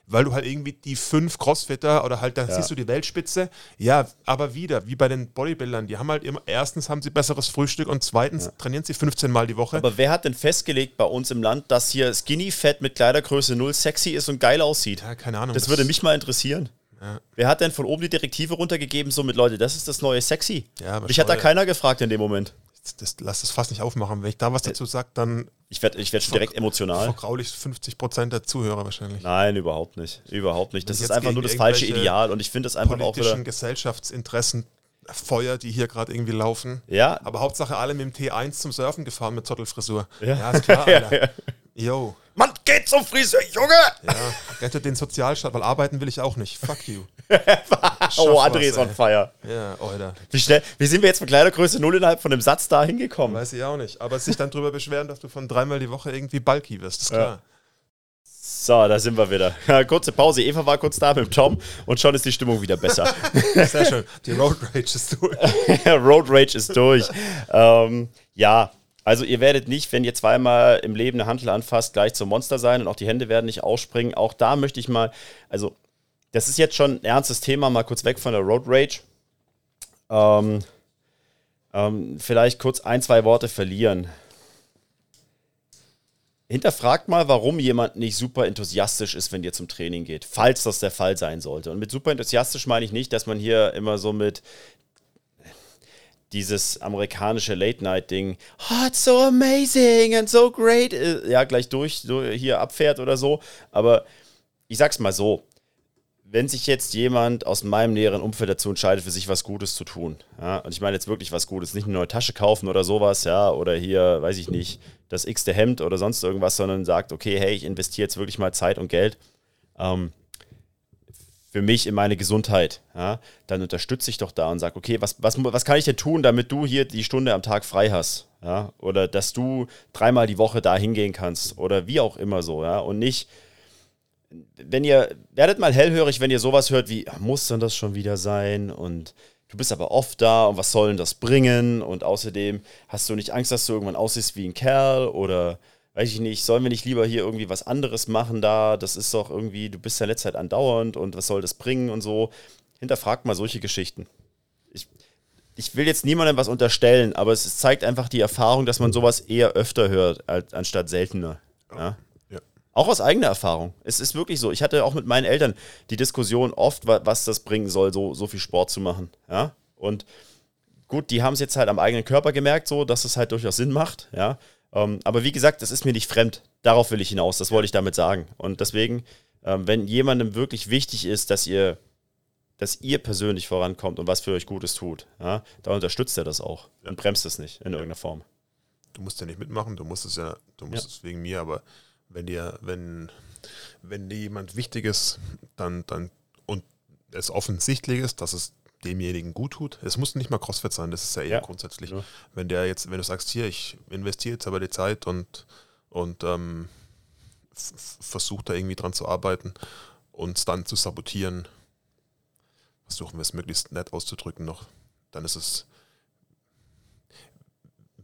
weil du halt irgendwie die fünf Crossfitter oder halt, da ja. siehst du die Weltspitze. Ja, aber wieder, wie bei den Bodybuildern, die haben halt immer, erstens haben sie besseres Frühstück und zweitens ja. trainieren sie 15 Mal die Woche. Aber wer hat denn festgelegt bei uns im Land, dass hier Skinny Fett mit Kleidergröße 0 sexy ist und geil aussieht? Ja, keine Ahnung. Das, das würde mich mal interessieren. Ja. Wer hat denn von oben die Direktive runtergegeben, so mit Leute, das ist das neue Sexy? Ja, Mich hat da keiner gefragt in dem Moment das, lass das fast nicht aufmachen. Wenn ich da was dazu sage, dann. Ich werde ich werd schon direkt emotional. Vergraulich 50 Prozent der Zuhörer wahrscheinlich. Nein, überhaupt nicht. Überhaupt nicht. Das ist einfach nur das falsche Ideal und ich finde es einfach auch wieder. Gesellschaftsinteressen Feuer, die hier gerade irgendwie laufen. Ja. Aber Hauptsache alle mit dem T1 zum Surfen gefahren mit Zottelfrisur. Ja, ja ist klar, Alter. Yo. Man geht zum Friseur, Junge! Ja, rettet den Sozialstaat, weil arbeiten will ich auch nicht. Fuck you. oh, André ist on fire. Ja, Alter. Wie, schnell, wie sind wir jetzt von Kleidergröße 0 innerhalb von einem Satz da hingekommen? Weiß ich auch nicht. Aber sich dann drüber beschweren, dass du von dreimal die Woche irgendwie bulky wirst, ist klar. Ja. So, da sind wir wieder. Kurze Pause. Eva war kurz da mit Tom und schon ist die Stimmung wieder besser. Sehr schön. Die Road Rage ist durch. Road Rage ist durch. ähm, ja, also ihr werdet nicht, wenn ihr zweimal im Leben eine Handel anfasst, gleich zum Monster sein und auch die Hände werden nicht ausspringen. Auch da möchte ich mal, also das ist jetzt schon ein ernstes Thema, mal kurz weg von der Road Rage. Ähm, ähm, vielleicht kurz ein, zwei Worte verlieren. Hinterfragt mal, warum jemand nicht super enthusiastisch ist, wenn ihr zum Training geht, falls das der Fall sein sollte. Und mit super enthusiastisch meine ich nicht, dass man hier immer so mit dieses amerikanische Late-Night-Ding, oh, it's so amazing and so great, äh, ja, gleich durch, hier abfährt oder so. Aber ich sag's mal so, wenn sich jetzt jemand aus meinem näheren Umfeld dazu entscheidet, für sich was Gutes zu tun, ja, und ich meine jetzt wirklich was Gutes, nicht eine neue Tasche kaufen oder sowas, ja, oder hier, weiß ich nicht, das x-te Hemd oder sonst irgendwas, sondern sagt, okay, hey, ich investiere jetzt wirklich mal Zeit und Geld ähm, für mich in meine Gesundheit, ja, dann unterstütze ich doch da und sage, okay, was, was, was kann ich denn tun, damit du hier die Stunde am Tag frei hast, ja, oder dass du dreimal die Woche da hingehen kannst oder wie auch immer so, ja, und nicht wenn ihr, werdet mal hellhörig, wenn ihr sowas hört wie, muss denn das schon wieder sein? Und du bist aber oft da und was soll denn das bringen? Und außerdem hast du nicht Angst, dass du irgendwann aussiehst wie ein Kerl oder weiß ich nicht, sollen wir nicht lieber hier irgendwie was anderes machen da? Das ist doch irgendwie, du bist ja letzte Zeit andauernd und was soll das bringen und so. Hinterfragt mal solche Geschichten. Ich, ich will jetzt niemandem was unterstellen, aber es zeigt einfach die Erfahrung, dass man sowas eher öfter hört, als, anstatt seltener. Ja? Auch aus eigener Erfahrung. Es ist wirklich so. Ich hatte auch mit meinen Eltern die Diskussion oft, was das bringen soll, so, so viel Sport zu machen. Ja. Und gut, die haben es jetzt halt am eigenen Körper gemerkt, so, dass es halt durchaus Sinn macht. Ja. Ähm, aber wie gesagt, das ist mir nicht fremd. Darauf will ich hinaus. Das wollte ich damit sagen. Und deswegen, ähm, wenn jemandem wirklich wichtig ist, dass ihr, dass ihr persönlich vorankommt und was für euch Gutes tut, ja, dann unterstützt er das auch und bremst es nicht in irgendeiner Form. Du musst ja nicht mitmachen, du musst es ja, du musst ja. es wegen mir, aber wenn dir, wenn, wenn dir jemand wichtig ist, dann, dann und es offensichtlich ist, dass es demjenigen gut tut. Es muss nicht mal CrossFit sein, das ist ja eher ja. grundsätzlich. Ja. Wenn der jetzt, wenn du sagst, hier, ich investiere jetzt aber die Zeit und, und ähm, versuche da irgendwie dran zu arbeiten und es dann zu sabotieren, versuchen wir es möglichst nett auszudrücken noch, dann ist es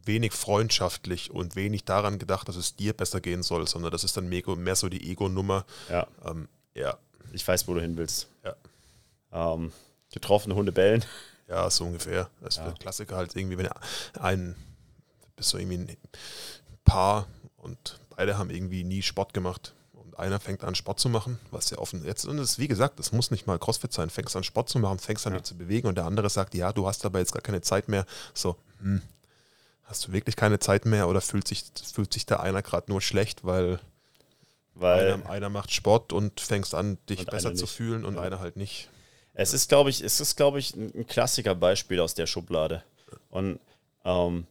wenig freundschaftlich und wenig daran gedacht, dass es dir besser gehen soll, sondern das ist dann mehr so die Ego-Nummer. Ja. Ähm, ja. Ich weiß, wo du hin willst. Ja. Ähm, getroffene Hunde bellen. Ja, so ungefähr. Das ja. wird Klassiker halt irgendwie, wenn ein, bist so irgendwie ein Paar und beide haben irgendwie nie Sport gemacht und einer fängt an Sport zu machen, was ja offen jetzt und es wie gesagt, das muss nicht mal CrossFit sein, fängst an Sport zu machen, fängst an ja. zu bewegen und der andere sagt, ja, du hast aber jetzt gar keine Zeit mehr. So, hm, Hast du wirklich keine Zeit mehr oder fühlt sich, fühlt sich da einer gerade nur schlecht, weil, weil einer, einer, macht Sport und fängst an, dich besser zu fühlen und ja. einer halt nicht. Es ist, glaube ich, es ist, glaube ich, ein Klassikerbeispiel aus der Schublade. Und ähm,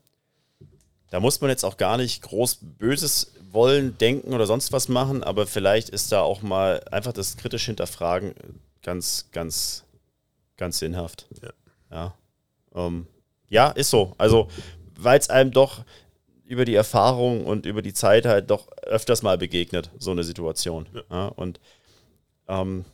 da muss man jetzt auch gar nicht groß Böses wollen, denken oder sonst was machen, aber vielleicht ist da auch mal einfach das kritisch hinterfragen ganz, ganz, ganz sinnhaft. Ja. Ja, ähm, ja ist so. Also weil es einem doch über die Erfahrung und über die Zeit halt doch öfters mal begegnet, so eine Situation. Ja. Ja, und ähm,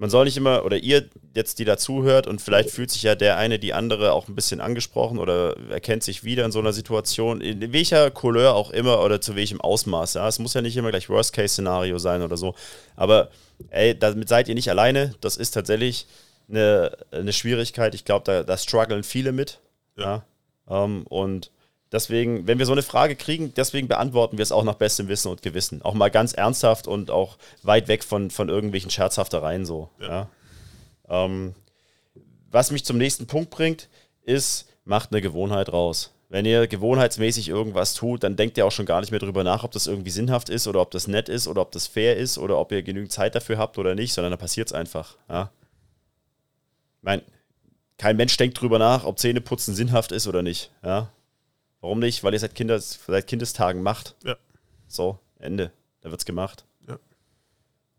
man soll nicht immer, oder ihr jetzt, die dazuhört, und vielleicht fühlt sich ja der eine, die andere auch ein bisschen angesprochen oder erkennt sich wieder in so einer Situation, in welcher Couleur auch immer oder zu welchem Ausmaß. Ja? Es muss ja nicht immer gleich Worst-Case-Szenario sein oder so. Aber ey, damit seid ihr nicht alleine. Das ist tatsächlich eine, eine Schwierigkeit. Ich glaube, da, da strugglen viele mit. Ja. ja? Ähm, und deswegen, wenn wir so eine Frage kriegen, deswegen beantworten wir es auch nach bestem Wissen und Gewissen. Auch mal ganz ernsthaft und auch weit weg von, von irgendwelchen Scherzhaftereien so. Ja. ja. Ähm, was mich zum nächsten Punkt bringt, ist, macht eine Gewohnheit raus. Wenn ihr gewohnheitsmäßig irgendwas tut, dann denkt ihr auch schon gar nicht mehr drüber nach, ob das irgendwie sinnhaft ist oder ob das nett ist oder ob das fair ist oder ob ihr genügend Zeit dafür habt oder nicht, sondern dann passiert es einfach. Ja. Ich meine, kein Mensch denkt drüber nach, ob Zähneputzen sinnhaft ist oder nicht. Ja? Warum nicht? Weil ihr seit, Kindes, seit Kindestagen macht. Ja. So, Ende. Da wird's gemacht. Ja.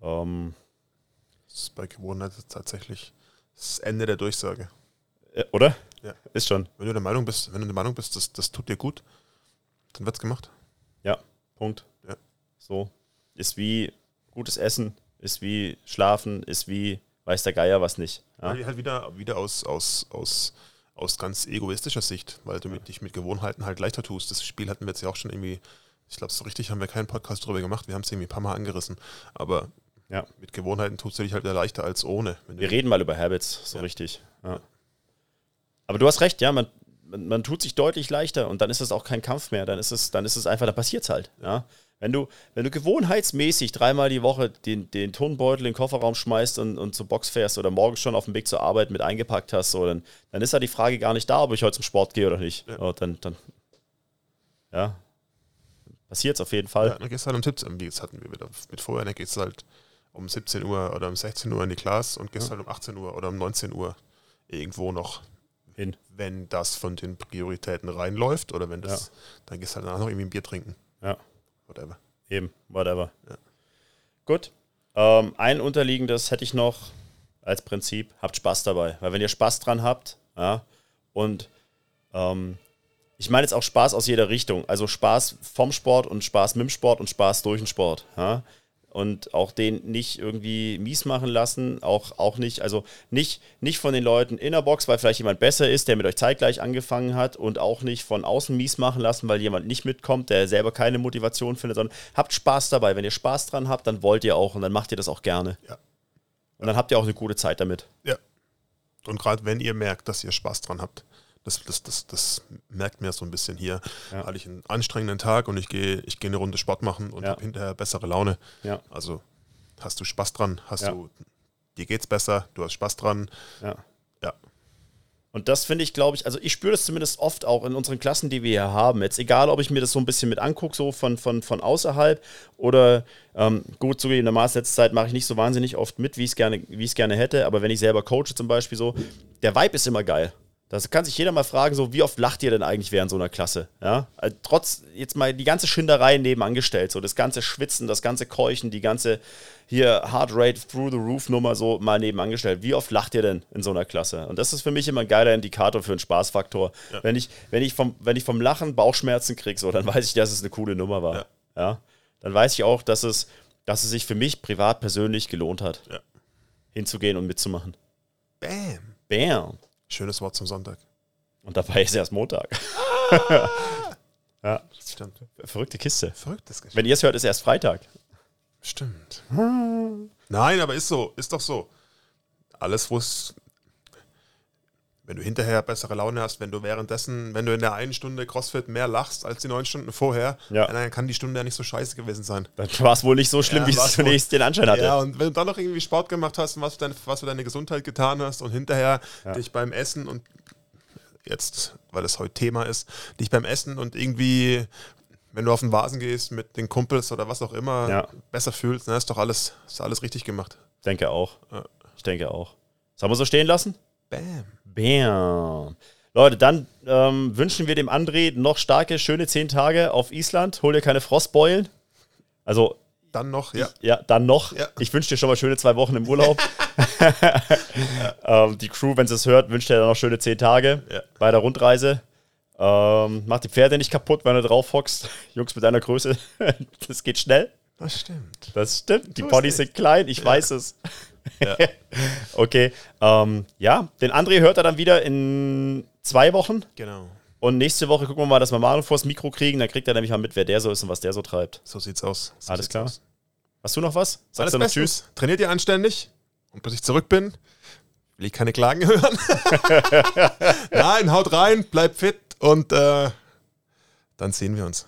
Ähm, das ist bei Gewohnheit tatsächlich das Ende der Durchsage. Äh, oder? Ja. Ist schon. Wenn du der Meinung bist, wenn du der Meinung bist, das, das tut dir gut, dann wird's gemacht. Ja, Punkt. Ja. So. Ist wie gutes Essen, ist wie Schlafen, ist wie weiß der Geier was nicht. Ja. Halt wieder, wieder aus, aus, aus, aus ganz egoistischer Sicht, weil du mit, dich mit Gewohnheiten halt leichter tust. Das Spiel hatten wir jetzt ja auch schon irgendwie, ich glaube, so richtig haben wir keinen Podcast drüber gemacht, wir haben es irgendwie ein paar Mal angerissen. Aber ja. mit Gewohnheiten tust du dich halt leichter als ohne. wir reden mal über Habits, so ja. richtig. Ja. Aber du hast recht, ja, man, man, man, tut sich deutlich leichter und dann ist es auch kein Kampf mehr. Dann ist es, dann ist es einfach, dann passiert es halt. Ja? Wenn du, wenn du gewohnheitsmäßig dreimal die Woche den, den Turnbeutel in den Kofferraum schmeißt und, und zur Box fährst oder morgens schon auf dem Weg zur Arbeit mit eingepackt hast, so, dann, dann ist da die Frage gar nicht da, ob ich heute zum Sport gehe oder nicht. Ja. Oh, dann, dann, ja, passiert es auf jeden Fall. Ja, dann gehst du halt um Tipps, wie jetzt hatten wir wieder mit vorher, dann gehst du halt um 17 Uhr oder um 16 Uhr in die Class und gehst ja. halt um 18 Uhr oder um 19 Uhr irgendwo noch hin. Wenn das von den Prioritäten reinläuft oder wenn das, ja. dann gehst du halt danach noch irgendwie ein Bier trinken. Ja. Whatever. Eben, whatever. Ja. Gut. Ähm, ein unterliegendes hätte ich noch als Prinzip, habt Spaß dabei. Weil wenn ihr Spaß dran habt, ja, und ähm, ich meine jetzt auch Spaß aus jeder Richtung. Also Spaß vom Sport und Spaß mit dem Sport und Spaß durch den Sport. Ja? Und auch den nicht irgendwie mies machen lassen, auch, auch nicht, also nicht, nicht von den Leuten in der Box, weil vielleicht jemand besser ist, der mit euch zeitgleich angefangen hat und auch nicht von außen mies machen lassen, weil jemand nicht mitkommt, der selber keine Motivation findet, sondern habt Spaß dabei. Wenn ihr Spaß dran habt, dann wollt ihr auch und dann macht ihr das auch gerne. Ja. Und dann habt ihr auch eine gute Zeit damit. Ja. Und gerade wenn ihr merkt, dass ihr Spaß dran habt, das, das, das, das merkt mir so ein bisschen hier. Ja. Hatte ich einen anstrengenden Tag und ich gehe ich geh eine Runde Sport machen und ja. habe hinterher bessere Laune. Ja. Also hast du Spaß dran, hast du, dir geht's besser, du hast Spaß dran. Ja. Ja. Und das finde ich, glaube ich, also ich spüre das zumindest oft auch in unseren Klassen, die wir hier haben. Jetzt egal, ob ich mir das so ein bisschen mit angucke, so von, von, von außerhalb oder ähm, gut, zugegebenermaßen letzte Zeit mache ich nicht so wahnsinnig oft mit, wie ich es gerne, gerne hätte, aber wenn ich selber coache zum Beispiel so, der Vibe ist immer geil. Das kann sich jeder mal fragen, so wie oft lacht ihr denn eigentlich während so einer Klasse? Ja? Also trotz jetzt mal die ganze Schinderei nebenan gestellt, so das ganze Schwitzen, das ganze Keuchen, die ganze hier Heart Rate through the roof Nummer so mal nebenan gestellt. Wie oft lacht ihr denn in so einer Klasse? Und das ist für mich immer ein geiler Indikator für einen Spaßfaktor. Ja. Wenn, ich, wenn, ich vom, wenn ich vom Lachen Bauchschmerzen kriege, so, dann weiß ich, dass es eine coole Nummer war. Ja. ja? Dann weiß ich auch, dass es, dass es sich für mich privat persönlich gelohnt hat, ja. hinzugehen und mitzumachen. Bam. Bam. Schönes Wort zum Sonntag. Und dabei ist erst Montag. ja. Stimmt. Verrückte Kiste. Verrücktes Geschäft. Wenn ihr es hört, ist erst Freitag. Stimmt. Nein, aber ist so, ist doch so. Alles, wo es wenn du hinterher bessere Laune hast, wenn du währenddessen, wenn du in der einen Stunde CrossFit mehr lachst als die neun Stunden vorher, ja. dann kann die Stunde ja nicht so scheiße gewesen sein. Dann war es wohl nicht so schlimm, ja, wie es zunächst den Anschein hatte. Ja, und wenn du dann noch irgendwie Sport gemacht hast und was für deine, was für deine Gesundheit getan hast und hinterher ja. dich beim Essen und jetzt, weil das heute Thema ist, dich beim Essen und irgendwie wenn du auf den Vasen gehst mit den Kumpels oder was auch immer, besser fühlst, dann ist doch alles, ist alles richtig gemacht. Denke auch. Ich denke auch. Sollen wir so stehen lassen? Bam. Bam. Leute, dann ähm, wünschen wir dem André noch starke, schöne zehn Tage auf Island. Hol dir keine Frostbeulen. Also. Dann noch, ja. Ja, dann noch. Ja. Ich wünsche dir schon mal schöne zwei Wochen im Urlaub. ähm, die Crew, wenn sie es hört, wünscht dir dann noch schöne zehn Tage ja. bei der Rundreise. Ähm, mach die Pferde nicht kaputt, wenn du drauf hockst. Jungs mit deiner Größe, das geht schnell. Das stimmt. Das stimmt. Die Ponys sind klein, ich ja. weiß es. Ja. okay. Ähm, ja, den André hört er dann wieder in zwei Wochen. Genau. Und nächste Woche gucken wir mal, dass wir Manu vors Mikro kriegen. Dann kriegt er nämlich mal mit, wer der so ist und was der so treibt. So sieht's aus. So Alles sieht's klar. Aus. Hast du noch was? Sagst Alles du noch Tschüss? Trainiert ihr anständig? Und bis ich zurück bin, will ich keine Klagen hören. Nein, haut rein, bleibt fit und äh, dann sehen wir uns.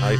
Hi.